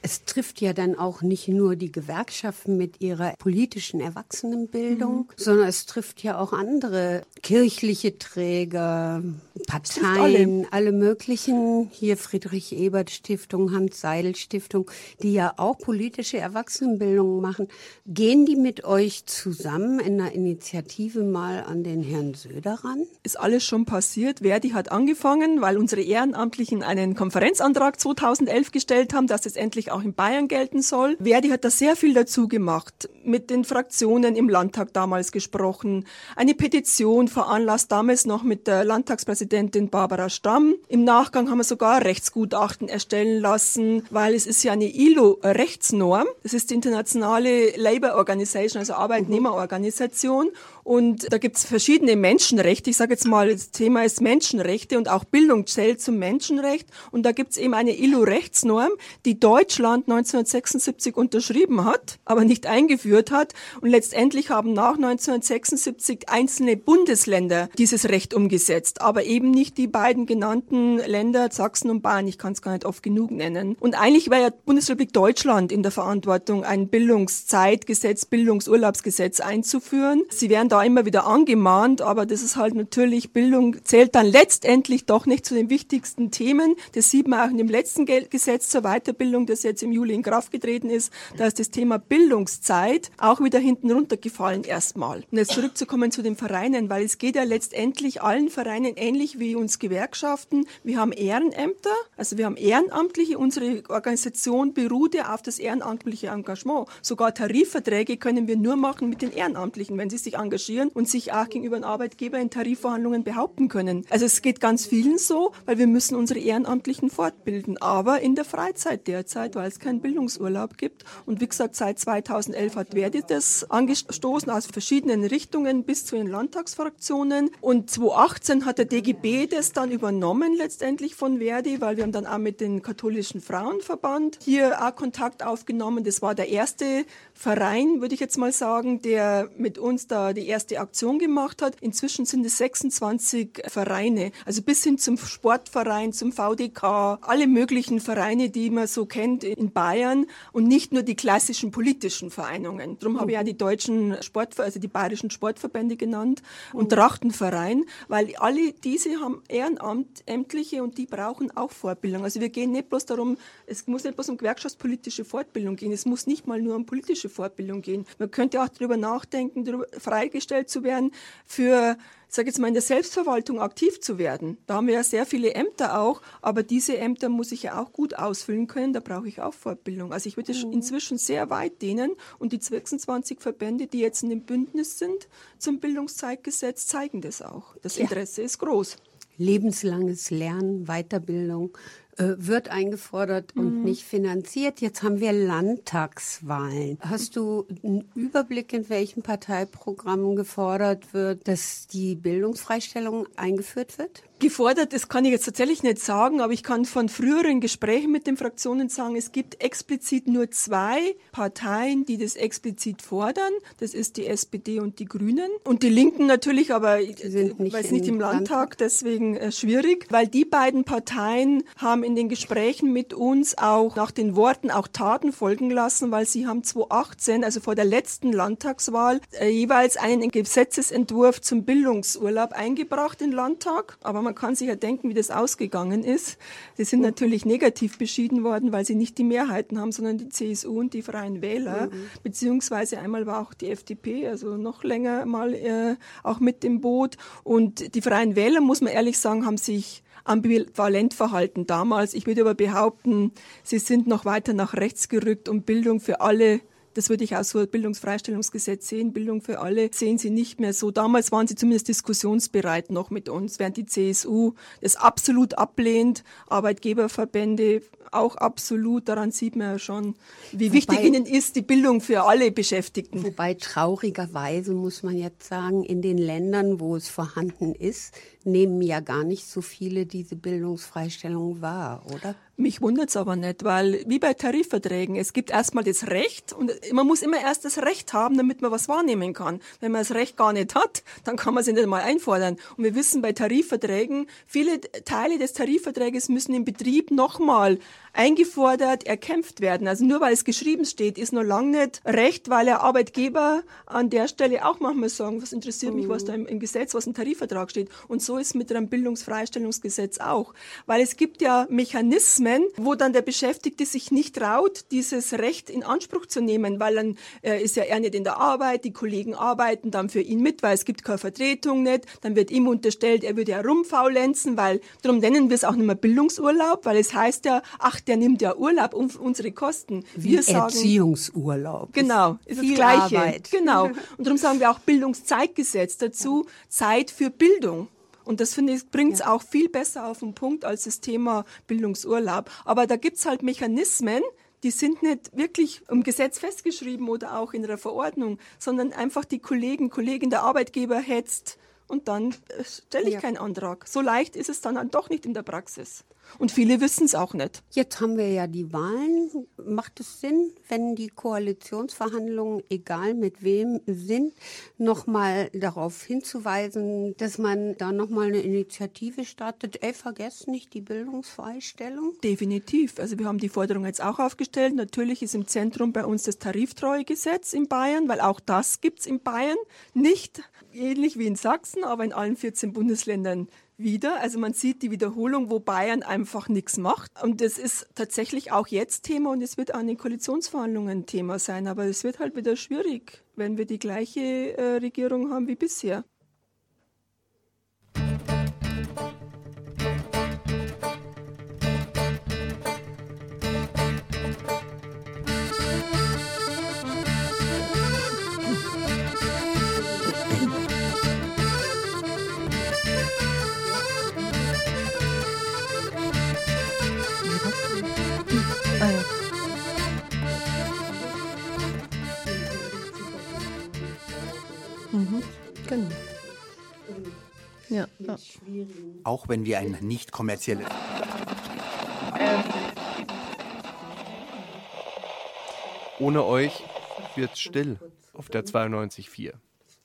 Es trifft ja dann auch nicht nur die Gewerkschaften mit ihrer politischen Erwachsenenbildung, sondern es trifft ja auch andere kirchliche Träger, Parteien, alle. möglichen. Hier Friedrich Ebert Stiftung, Hans Seidel Stiftung, die ja auch politische Erwachsenenbildung machen. Gehen die mit euch zusammen in einer Initiative mal an den Herrn Söder ran?
ist alles schon passiert. Verdi hat angefangen, weil unsere Ehrenamtlichen einen Konferenzantrag 2011 gestellt haben, dass es endlich auch auch in Bayern gelten soll. Verdi hat da sehr viel dazu gemacht, mit den Fraktionen im Landtag damals gesprochen, eine Petition veranlasst, damals noch mit der Landtagspräsidentin Barbara Stamm. Im Nachgang haben wir sogar Rechtsgutachten erstellen lassen, weil es ist ja eine ILO-Rechtsnorm. Das ist die internationale Labour Organization, also Arbeitnehmerorganisation. Und da gibt es verschiedene Menschenrechte. Ich sage jetzt mal, das Thema ist Menschenrechte und auch Bildung zählt zum Menschenrecht. Und da gibt es eben eine ILO-Rechtsnorm, die Deutschland 1976 unterschrieben hat, aber nicht eingeführt hat. Und letztendlich haben nach 1976 einzelne Bundesländer dieses Recht umgesetzt, aber eben nicht die beiden genannten Länder Sachsen und Bayern. Ich kann es gar nicht oft genug nennen. Und eigentlich wäre ja Bundesrepublik Deutschland in der Verantwortung, ein Bildungszeitgesetz, Bildungsurlaubsgesetz einzuführen. Sie wären da immer wieder angemahnt, aber das ist halt natürlich, Bildung zählt dann letztendlich doch nicht zu den wichtigsten Themen. Das sieht man auch in dem letzten Gesetz zur Weiterbildung, das jetzt im Juli in Kraft getreten ist. Da ist das Thema Bildungszeit auch wieder hinten runtergefallen erstmal. Und jetzt zurückzukommen zu den Vereinen, weil es geht ja letztendlich allen Vereinen ähnlich wie uns Gewerkschaften. Wir haben Ehrenämter, also wir haben Ehrenamtliche. Unsere Organisation beruht ja auf das ehrenamtliche Engagement. Sogar Tarifverträge können wir nur machen mit den Ehrenamtlichen, wenn sie sich engagieren engagieren und sich auch gegenüber einem Arbeitgeber in Tarifverhandlungen behaupten können. Also es geht ganz vielen so, weil wir müssen unsere Ehrenamtlichen fortbilden, aber in der Freizeit derzeit, weil es keinen Bildungsurlaub gibt. Und wie gesagt, seit 2011 hat Verdi das angestoßen aus verschiedenen Richtungen bis zu den Landtagsfraktionen. Und 2018 hat der DGB das dann übernommen letztendlich von Verdi, weil wir haben dann auch mit dem katholischen Frauenverband hier auch Kontakt aufgenommen. Das war der erste Verein, würde ich jetzt mal sagen, der mit uns da die erste Aktion gemacht hat. Inzwischen sind es 26 Vereine, also bis hin zum Sportverein, zum VDK, alle möglichen Vereine, die man so kennt in Bayern und nicht nur die klassischen politischen Vereinungen. Darum habe ich ja die deutschen Sport, also die bayerischen Sportverbände genannt und Trachtenverein, weil alle diese haben Ehrenamtliche und die brauchen auch Fortbildung. Also wir gehen nicht bloß darum, es muss nicht bloß um gewerkschaftspolitische Fortbildung gehen, es muss nicht mal nur um politische Fortbildung gehen. Man könnte auch darüber nachdenken, darüber, freigestellt freigestellt zu werden, für, ich sage jetzt mal, in der Selbstverwaltung aktiv zu werden. Da haben wir ja sehr viele Ämter auch, aber diese Ämter muss ich ja auch gut ausfüllen können, da brauche ich auch Fortbildung. Also ich würde mhm. inzwischen sehr weit dehnen und die 26 Verbände, die jetzt in dem Bündnis sind zum Bildungszeitgesetz, zeigen das auch. Das Interesse ja. ist groß.
Lebenslanges Lernen, Weiterbildung, wird eingefordert und mhm. nicht finanziert. Jetzt haben wir Landtagswahlen. Hast du einen Überblick, in welchen Parteiprogrammen gefordert wird, dass die Bildungsfreistellung eingeführt wird?
Gefordert, das kann ich jetzt tatsächlich nicht sagen, aber ich kann von früheren Gesprächen mit den Fraktionen sagen, es gibt explizit nur zwei Parteien, die das explizit fordern. Das ist die SPD und die Grünen. Und die Linken natürlich, aber sind nicht, weiß nicht im Landtag, Landtag. deswegen äh, schwierig, weil die beiden Parteien haben in den Gesprächen mit uns auch nach den Worten auch Taten folgen lassen, weil sie haben 2018, also vor der letzten Landtagswahl, äh, jeweils einen Gesetzesentwurf zum Bildungsurlaub eingebracht in den Landtag. Aber man kann sich ja denken, wie das ausgegangen ist. Sie sind natürlich negativ beschieden worden, weil sie nicht die Mehrheiten haben, sondern die CSU und die Freien Wähler. Mhm. Beziehungsweise einmal war auch die FDP, also noch länger mal äh, auch mit dem Boot. Und die Freien Wähler, muss man ehrlich sagen, haben sich ambivalent verhalten damals. Ich würde aber behaupten, sie sind noch weiter nach rechts gerückt und Bildung für alle das würde ich auch so Bildungsfreistellungsgesetz sehen. Bildung für alle sehen sie nicht mehr so. Damals waren sie zumindest diskussionsbereit noch mit uns, während die CSU das absolut ablehnt. Arbeitgeberverbände auch absolut. Daran sieht man ja schon, wie wobei, wichtig ihnen ist, die Bildung für alle Beschäftigten.
Wobei traurigerweise muss man jetzt sagen, in den Ländern, wo es vorhanden ist, nehmen ja gar nicht so viele diese Bildungsfreistellung wahr, oder?
Mich wundert es aber nicht, weil wie bei Tarifverträgen, es gibt erstmal das Recht und man muss immer erst das Recht haben, damit man was wahrnehmen kann. Wenn man das Recht gar nicht hat, dann kann man es nicht mal einfordern. Und wir wissen bei Tarifverträgen, viele Teile des Tarifvertrages müssen im Betrieb nochmal eingefordert, erkämpft werden. Also nur weil es geschrieben steht, ist noch lange nicht recht, weil der Arbeitgeber an der Stelle auch manchmal sagen, was interessiert mich, was da im, im Gesetz, was im Tarifvertrag steht. Und so ist mit einem Bildungsfreistellungsgesetz auch. Weil es gibt ja Mechanismen, Mechanismen, wo dann der Beschäftigte sich nicht traut, dieses Recht in Anspruch zu nehmen, weil dann äh, ist ja er nicht in der Arbeit, die Kollegen arbeiten dann für ihn mit, weil es gibt keine Vertretung nicht, dann wird ihm unterstellt, er würde ja rumfaulenzen, weil darum nennen wir es auch nicht mehr Bildungsurlaub, weil es heißt ja, ach, der nimmt ja Urlaub um unsere Kosten.
Wie wir sagen, Erziehungsurlaub.
Genau, ist das Gleiche. Arbeit. Genau. <laughs> Und darum sagen wir auch Bildungszeitgesetz dazu, Zeit für Bildung. Und das finde ich, bringt es ja. auch viel besser auf den Punkt als das Thema Bildungsurlaub. Aber da gibt es halt Mechanismen, die sind nicht wirklich im Gesetz festgeschrieben oder auch in einer Verordnung, sondern einfach die Kollegen, Kollegen, der Arbeitgeber hetzt und dann äh, stelle ich ja. keinen Antrag. So leicht ist es dann halt doch nicht in der Praxis. Und viele wissen es auch nicht.
Jetzt haben wir ja die Wahlen. Macht es Sinn, wenn die Koalitionsverhandlungen, egal mit wem sind, nochmal darauf hinzuweisen, dass man da nochmal eine Initiative startet? Ey, vergesst nicht die Bildungsfreistellung?
Definitiv. Also wir haben die Forderung jetzt auch aufgestellt. Natürlich ist im Zentrum bei uns das Tariftreuegesetz in Bayern, weil auch das gibt es in Bayern. Nicht ähnlich wie in Sachsen, aber in allen 14 Bundesländern wieder. Also man sieht die Wiederholung, wo Bayern einfach nichts macht. Und das ist tatsächlich auch jetzt Thema und es wird an den Koalitionsverhandlungen Thema sein. Aber es wird halt wieder schwierig, wenn wir die gleiche äh, Regierung haben wie bisher.
Ja, ja.
Auch wenn wir ein nicht kommerzielles.
Ohne euch wird still auf der 92.4.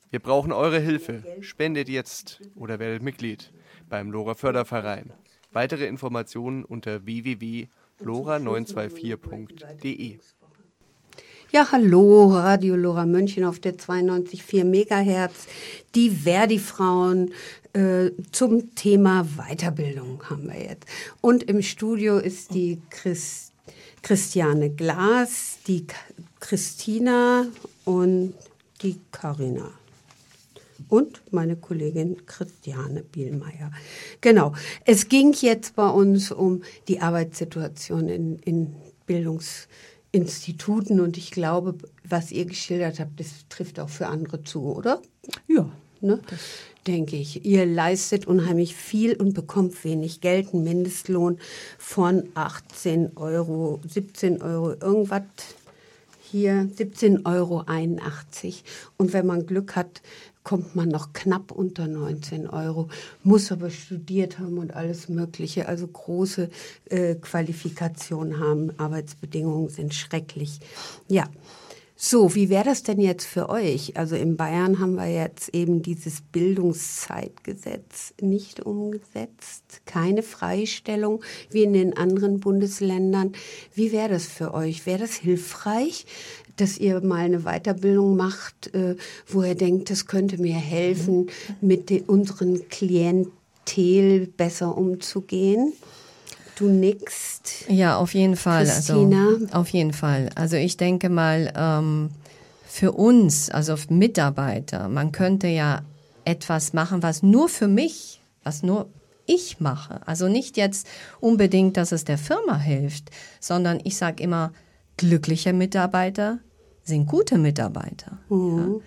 Wir brauchen eure Hilfe. Spendet jetzt oder werdet Mitglied beim Lora Förderverein. Weitere Informationen unter www.lora924.de.
Ja, hallo, Radio Lora München auf der 92,4 Megahertz. Die Verdi-Frauen äh, zum Thema Weiterbildung haben wir jetzt. Und im Studio ist die Chris, Christiane Glas, die Christina und die Karina und meine Kollegin Christiane Bielmeier. Genau. Es ging jetzt bei uns um die Arbeitssituation in, in Bildungs Instituten und ich glaube, was ihr geschildert habt, das trifft auch für andere zu, oder?
Ja.
Ne? Denke ich. Ihr leistet unheimlich viel und bekommt wenig Geld, einen Mindestlohn von 18 Euro, 17 Euro, irgendwas hier 17,81 Euro. Und wenn man Glück hat, kommt man noch knapp unter 19 Euro, muss aber studiert haben und alles Mögliche, also große äh, Qualifikation haben. Arbeitsbedingungen sind schrecklich. Ja. So, wie wäre das denn jetzt für euch? Also in Bayern haben wir jetzt eben dieses Bildungszeitgesetz nicht umgesetzt, keine Freistellung wie in den anderen Bundesländern. Wie wäre das für euch? Wäre das hilfreich, dass ihr mal eine Weiterbildung macht, äh, wo ihr denkt, das könnte mir helfen, mit unseren Klientel besser umzugehen? Du nickst.
Ja, auf jeden Fall. Also, Christina. Also, auf jeden Fall. Also ich denke mal, ähm, für uns, also Mitarbeiter, man könnte ja etwas machen, was nur für mich, was nur ich mache. Also nicht jetzt unbedingt, dass es der Firma hilft, sondern ich sage immer, glückliche Mitarbeiter sind gute Mitarbeiter. Mhm. Ja.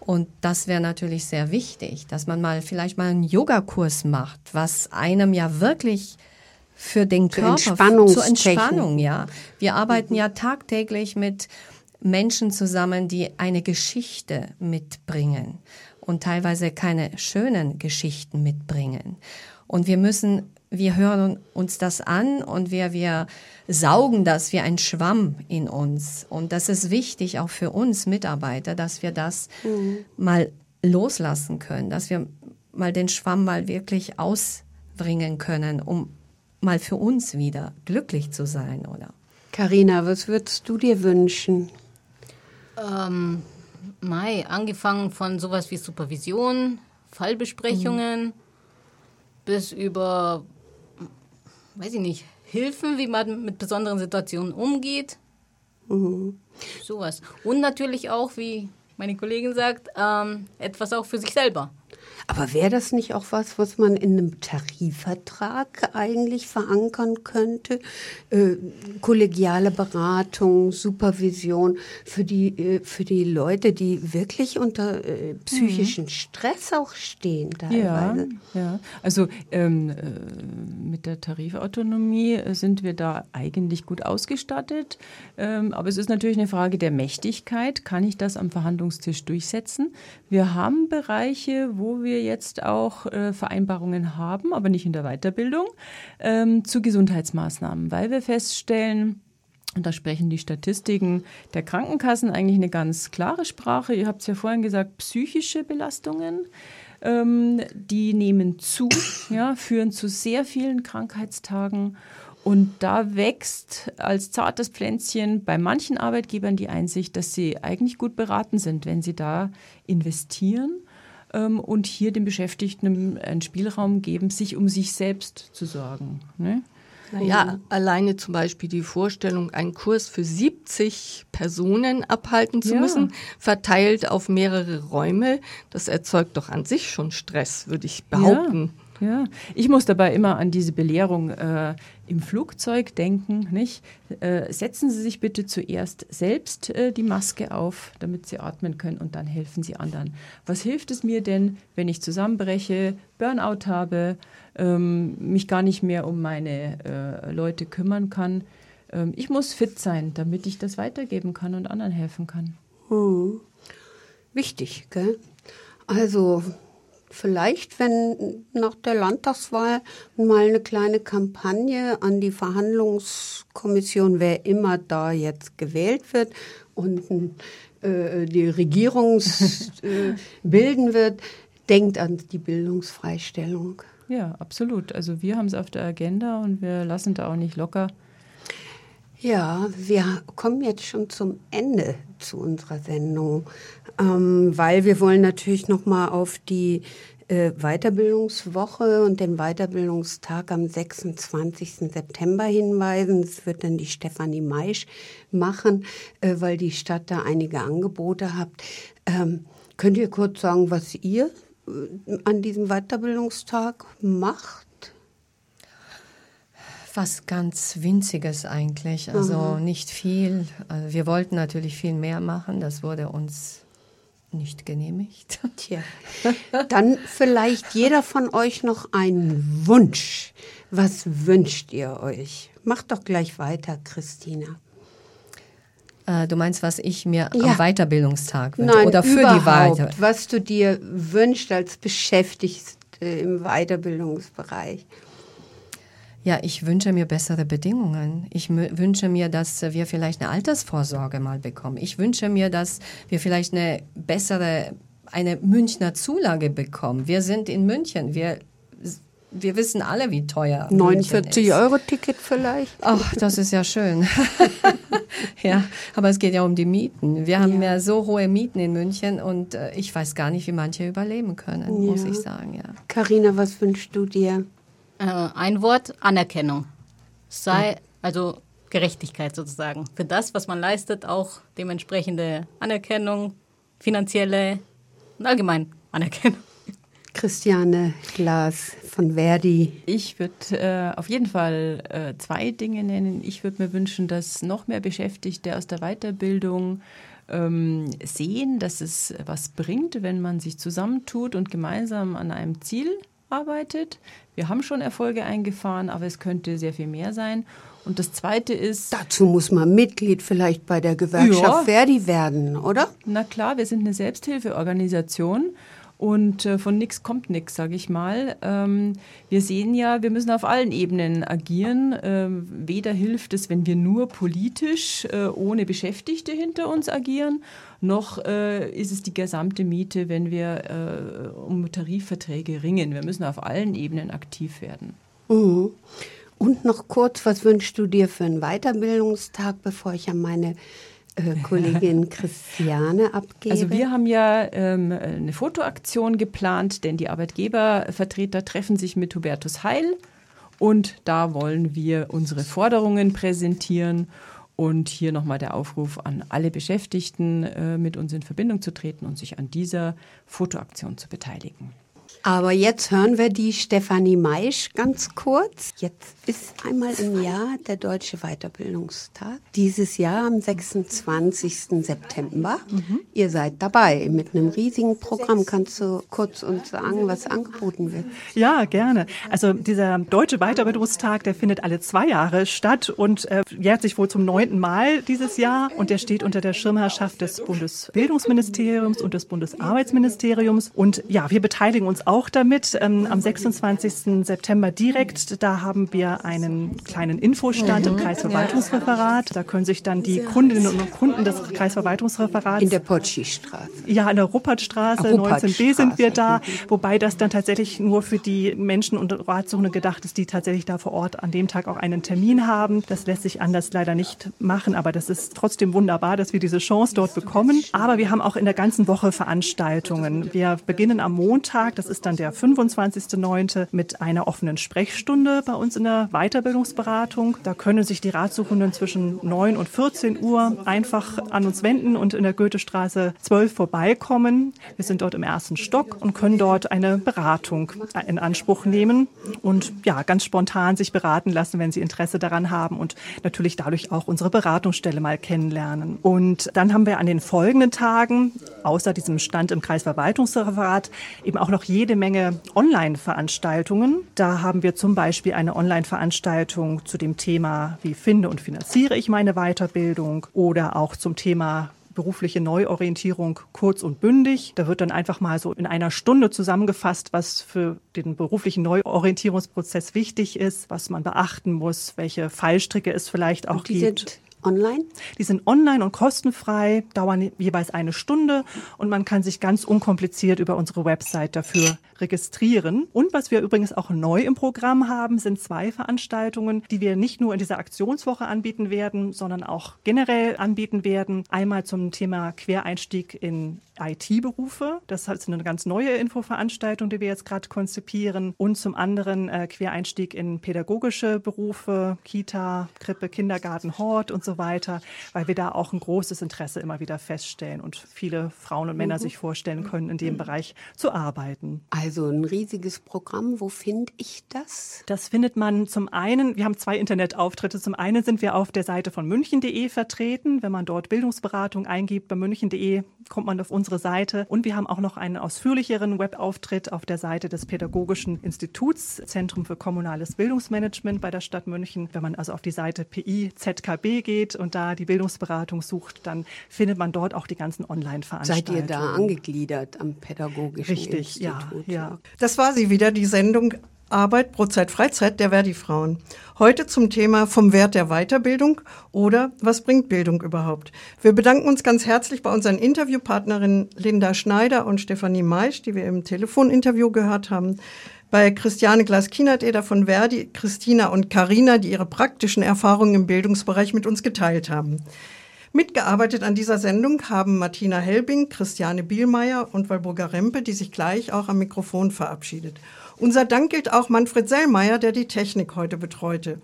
Und das wäre natürlich sehr wichtig, dass man mal vielleicht mal einen Yogakurs macht, was einem ja wirklich für den Körper zur Entspannung, ja. Wir arbeiten ja tagtäglich mit Menschen zusammen, die eine Geschichte mitbringen und teilweise keine schönen Geschichten mitbringen. Und wir müssen wir hören uns das an und wir, wir saugen das wie ein Schwamm in uns. Und das ist wichtig auch für uns Mitarbeiter, dass wir das mhm. mal loslassen können, dass wir mal den Schwamm mal wirklich ausbringen können, um mal für uns wieder glücklich zu sein, oder?
Karina, was würdest du dir wünschen?
Ähm, Mai, angefangen von sowas wie Supervision, Fallbesprechungen, mhm. bis über weiß ich nicht, Hilfen, wie man mit besonderen Situationen umgeht. Mhm. Sowas. Und natürlich auch, wie meine Kollegin sagt, ähm, etwas auch für sich selber.
Aber wäre das nicht auch was, was man in einem Tarifvertrag eigentlich verankern könnte? Äh, kollegiale Beratung, Supervision für die, äh, für die Leute, die wirklich unter äh, psychischen mhm. Stress auch stehen
teilweise. Ja, ja. also ähm, äh, mit der Tarifautonomie äh, sind wir da eigentlich gut ausgestattet. Ähm, aber es ist natürlich eine Frage der Mächtigkeit. Kann ich das am Verhandlungstisch durchsetzen? Wir haben Bereiche, wo wir jetzt auch äh, Vereinbarungen haben, aber nicht in der Weiterbildung, ähm, zu Gesundheitsmaßnahmen, weil wir feststellen, und da sprechen die Statistiken der Krankenkassen eigentlich eine ganz klare Sprache. Ihr habt es ja vorhin gesagt, psychische Belastungen, ähm, die nehmen zu, <coughs> ja, führen zu sehr vielen Krankheitstagen. Und da wächst als zartes Pflänzchen bei manchen Arbeitgebern die Einsicht, dass sie eigentlich gut beraten sind, wenn sie da investieren ähm, und hier den Beschäftigten einen Spielraum geben, sich um sich selbst zu sorgen. Ne?
Naja, alleine zum Beispiel die Vorstellung, einen Kurs für 70 Personen abhalten zu ja. müssen, verteilt auf mehrere Räume, das erzeugt doch an sich schon Stress, würde ich behaupten.
Ja. Ja, ich muss dabei immer an diese Belehrung äh, im Flugzeug denken. Nicht? Äh, setzen Sie sich bitte zuerst selbst äh, die Maske auf, damit Sie atmen können und dann helfen Sie anderen. Was hilft es mir denn, wenn ich zusammenbreche, Burnout habe, ähm, mich gar nicht mehr um meine äh, Leute kümmern kann? Ähm, ich muss fit sein, damit ich das weitergeben kann und anderen helfen kann.
Hm. Wichtig, gell? Also vielleicht, wenn nach der Landtagswahl mal eine kleine Kampagne an die Verhandlungskommission, wer immer da jetzt gewählt wird und äh, die Regierung <laughs> äh, bilden wird, denkt an die Bildungsfreistellung.
Ja, absolut. Also wir haben es auf der Agenda und wir lassen da auch nicht locker.
Ja, wir kommen jetzt schon zum Ende zu unserer Sendung, ähm, weil wir wollen natürlich noch mal auf die äh, Weiterbildungswoche und den Weiterbildungstag am 26. September hinweisen. Das wird dann die Stefanie Maisch machen, äh, weil die Stadt da einige Angebote hat. Ähm, könnt ihr kurz sagen, was ihr äh, an diesem Weiterbildungstag macht?
Was ganz Winziges eigentlich, also mhm. nicht viel. Also wir wollten natürlich viel mehr machen, das wurde uns nicht genehmigt. <laughs>
Tja, dann vielleicht jeder von euch noch einen Wunsch. Was wünscht ihr euch? Macht doch gleich weiter, Christina.
Äh, du meinst, was ich mir ja. am Weiterbildungstag wünsche?
Nein, oder für die Weiter Was du dir wünschst als Beschäftigte im Weiterbildungsbereich?
Ja, ich wünsche mir bessere Bedingungen. Ich wünsche mir, dass wir vielleicht eine Altersvorsorge mal bekommen. Ich wünsche mir, dass wir vielleicht eine bessere, eine Münchner Zulage bekommen. Wir sind in München. Wir wir wissen alle, wie teuer
49 Euro Ticket vielleicht.
Ach, das ist ja schön. <laughs> ja, aber es geht ja um die Mieten. Wir haben ja, ja so hohe Mieten in München und äh, ich weiß gar nicht, wie manche überleben können, ja. muss ich sagen. Ja.
Carina, was wünschst du dir?
Äh, ein Wort, Anerkennung. Sei, also Gerechtigkeit sozusagen. Für das, was man leistet, auch dementsprechende Anerkennung, finanzielle und allgemein Anerkennung.
Christiane Glas von Verdi.
Ich würde äh, auf jeden Fall äh, zwei Dinge nennen. Ich würde mir wünschen, dass noch mehr Beschäftigte aus der Weiterbildung ähm, sehen, dass es was bringt, wenn man sich zusammentut und gemeinsam an einem Ziel arbeitet. Wir haben schon Erfolge eingefahren, aber es könnte sehr viel mehr sein. Und das Zweite ist.
Dazu muss man Mitglied vielleicht bei der Gewerkschaft ja, Verdi werden, oder?
Na klar, wir sind eine Selbsthilfeorganisation und äh, von nichts kommt nichts, sage ich mal. Ähm, wir sehen ja, wir müssen auf allen Ebenen agieren. Ähm, weder hilft es, wenn wir nur politisch äh, ohne Beschäftigte hinter uns agieren, noch äh, ist es die gesamte Miete, wenn wir um Tarifverträge ringen. Wir müssen auf allen Ebenen aktiv werden.
Mhm. Und noch kurz, was wünschst du dir für einen Weiterbildungstag, bevor ich an meine Kollegin <laughs> Christiane abgebe?
Also wir haben ja ähm, eine Fotoaktion geplant, denn die Arbeitgebervertreter treffen sich mit Hubertus Heil Und da wollen wir unsere Forderungen präsentieren und hier nochmal der Aufruf an alle Beschäftigten, äh, mit uns in Verbindung zu treten und sich an dieser Fotoaktion zu beteiligen.
Aber jetzt hören wir die Stefanie Maisch ganz kurz. Jetzt ist einmal im Jahr der Deutsche Weiterbildungstag. Dieses Jahr am 26. September. Mhm. Ihr seid dabei mit einem riesigen Programm. Kannst du kurz uns sagen, was angeboten wird?
Ja, gerne. Also dieser Deutsche Weiterbildungstag, der findet alle zwei Jahre statt und äh, jährt sich wohl zum neunten Mal dieses Jahr. Und der steht unter der Schirmherrschaft des Bundesbildungsministeriums und des Bundesarbeitsministeriums. Und ja, wir beteiligen uns auch damit. Ähm, am 26. September direkt, da haben wir einen kleinen Infostand mhm. im Kreisverwaltungsreferat. Da können sich dann die Kundinnen und Kunden des Kreisverwaltungsreferats...
In der Potschi-Straße.
Ja, in der Ruppertstraße, 19b sind wir da. Wobei das dann tatsächlich nur für die Menschen und Ratsuchende gedacht ist, die tatsächlich da vor Ort an dem Tag auch einen Termin haben. Das lässt sich anders leider nicht machen, aber das ist trotzdem wunderbar, dass wir diese Chance dort bekommen. Aber wir haben auch in der ganzen Woche Veranstaltungen. Wir beginnen am Montag, das ist ist dann der 25.09. mit einer offenen Sprechstunde bei uns in der Weiterbildungsberatung. Da können sich die Ratsuchenden zwischen 9 und 14 Uhr einfach an uns wenden und in der Goethestraße 12 vorbeikommen. Wir sind dort im ersten Stock und können dort eine Beratung in Anspruch nehmen und ja, ganz spontan sich beraten lassen, wenn sie Interesse daran haben und natürlich dadurch auch unsere Beratungsstelle mal kennenlernen. Und dann haben wir an den folgenden Tagen, außer diesem Stand im Kreisverwaltungsreferat, eben auch noch jede jede Menge Online-Veranstaltungen. Da haben wir zum Beispiel eine Online-Veranstaltung zu dem Thema, wie finde und finanziere ich meine Weiterbildung oder auch zum Thema berufliche Neuorientierung kurz und bündig. Da wird dann einfach mal so in einer Stunde zusammengefasst, was für den beruflichen Neuorientierungsprozess wichtig ist, was man beachten muss, welche Fallstricke es vielleicht auch gibt
online?
Die sind online und kostenfrei, dauern jeweils eine Stunde und man kann sich ganz unkompliziert über unsere Website dafür registrieren. Und was wir übrigens auch neu im Programm haben, sind zwei Veranstaltungen, die wir nicht nur in dieser Aktionswoche anbieten werden, sondern auch generell anbieten werden. Einmal zum Thema Quereinstieg in IT-Berufe. Das ist eine ganz neue Infoveranstaltung, die wir jetzt gerade konzipieren. Und zum anderen äh, Quereinstieg in pädagogische Berufe, Kita, Krippe, Kindergarten, Hort und so weiter, weil wir da auch ein großes Interesse immer wieder feststellen und viele Frauen und Männer mhm. sich vorstellen können, in dem Bereich zu arbeiten.
Also ein riesiges Programm. Wo finde ich das?
Das findet man zum einen, wir haben zwei Internetauftritte. Zum einen sind wir auf der Seite von münchen.de vertreten. Wenn man dort Bildungsberatung eingibt bei münchen.de, kommt man auf unsere unsere Seite. Und wir haben auch noch einen ausführlicheren Webauftritt auf der Seite des Pädagogischen Instituts, Zentrum für kommunales Bildungsmanagement bei der Stadt München. Wenn man also auf die Seite PIZKB geht und da die Bildungsberatung sucht, dann findet man dort auch die ganzen Online-Veranstaltungen.
Seid ihr da angegliedert am Pädagogischen
Richtig,
Institut?
Richtig, ja, ja.
Das war sie wieder, die Sendung Arbeit, Brotzeit, Freizeit der Verdi-Frauen. Heute zum Thema vom Wert der Weiterbildung oder was bringt Bildung überhaupt? Wir bedanken uns ganz herzlich bei unseren Interviewpartnerinnen Linda Schneider und Stefanie Meisch, die wir im Telefoninterview gehört haben. Bei Christiane Glas-Kienert-Eder von Verdi, Christina und Karina, die ihre praktischen Erfahrungen im Bildungsbereich mit uns geteilt haben. Mitgearbeitet an dieser Sendung haben Martina Helbing, Christiane Bielmeier und Walburga Rempe, die sich gleich auch am Mikrofon verabschiedet. Unser Dank gilt auch Manfred Sellmeier, der die Technik heute betreute.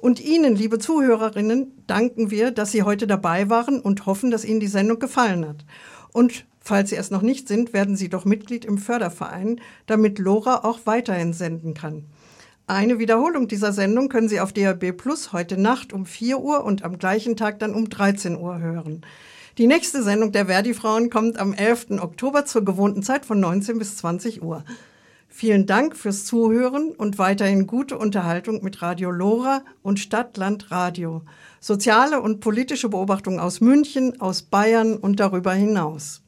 Und Ihnen, liebe Zuhörerinnen, danken wir, dass Sie heute dabei waren und hoffen, dass Ihnen die Sendung gefallen hat. Und falls Sie es noch nicht sind, werden Sie doch Mitglied im Förderverein, damit Lora auch weiterhin senden kann. Eine Wiederholung dieser Sendung können Sie auf DAB Plus heute Nacht um 4 Uhr und am gleichen Tag dann um 13 Uhr hören. Die nächste Sendung der Verdi-Frauen kommt am 11. Oktober zur gewohnten Zeit von 19 bis 20 Uhr. Vielen Dank fürs Zuhören und weiterhin gute Unterhaltung mit Radio Lora und Stadtland Radio. Soziale und politische Beobachtungen aus München, aus Bayern und darüber hinaus.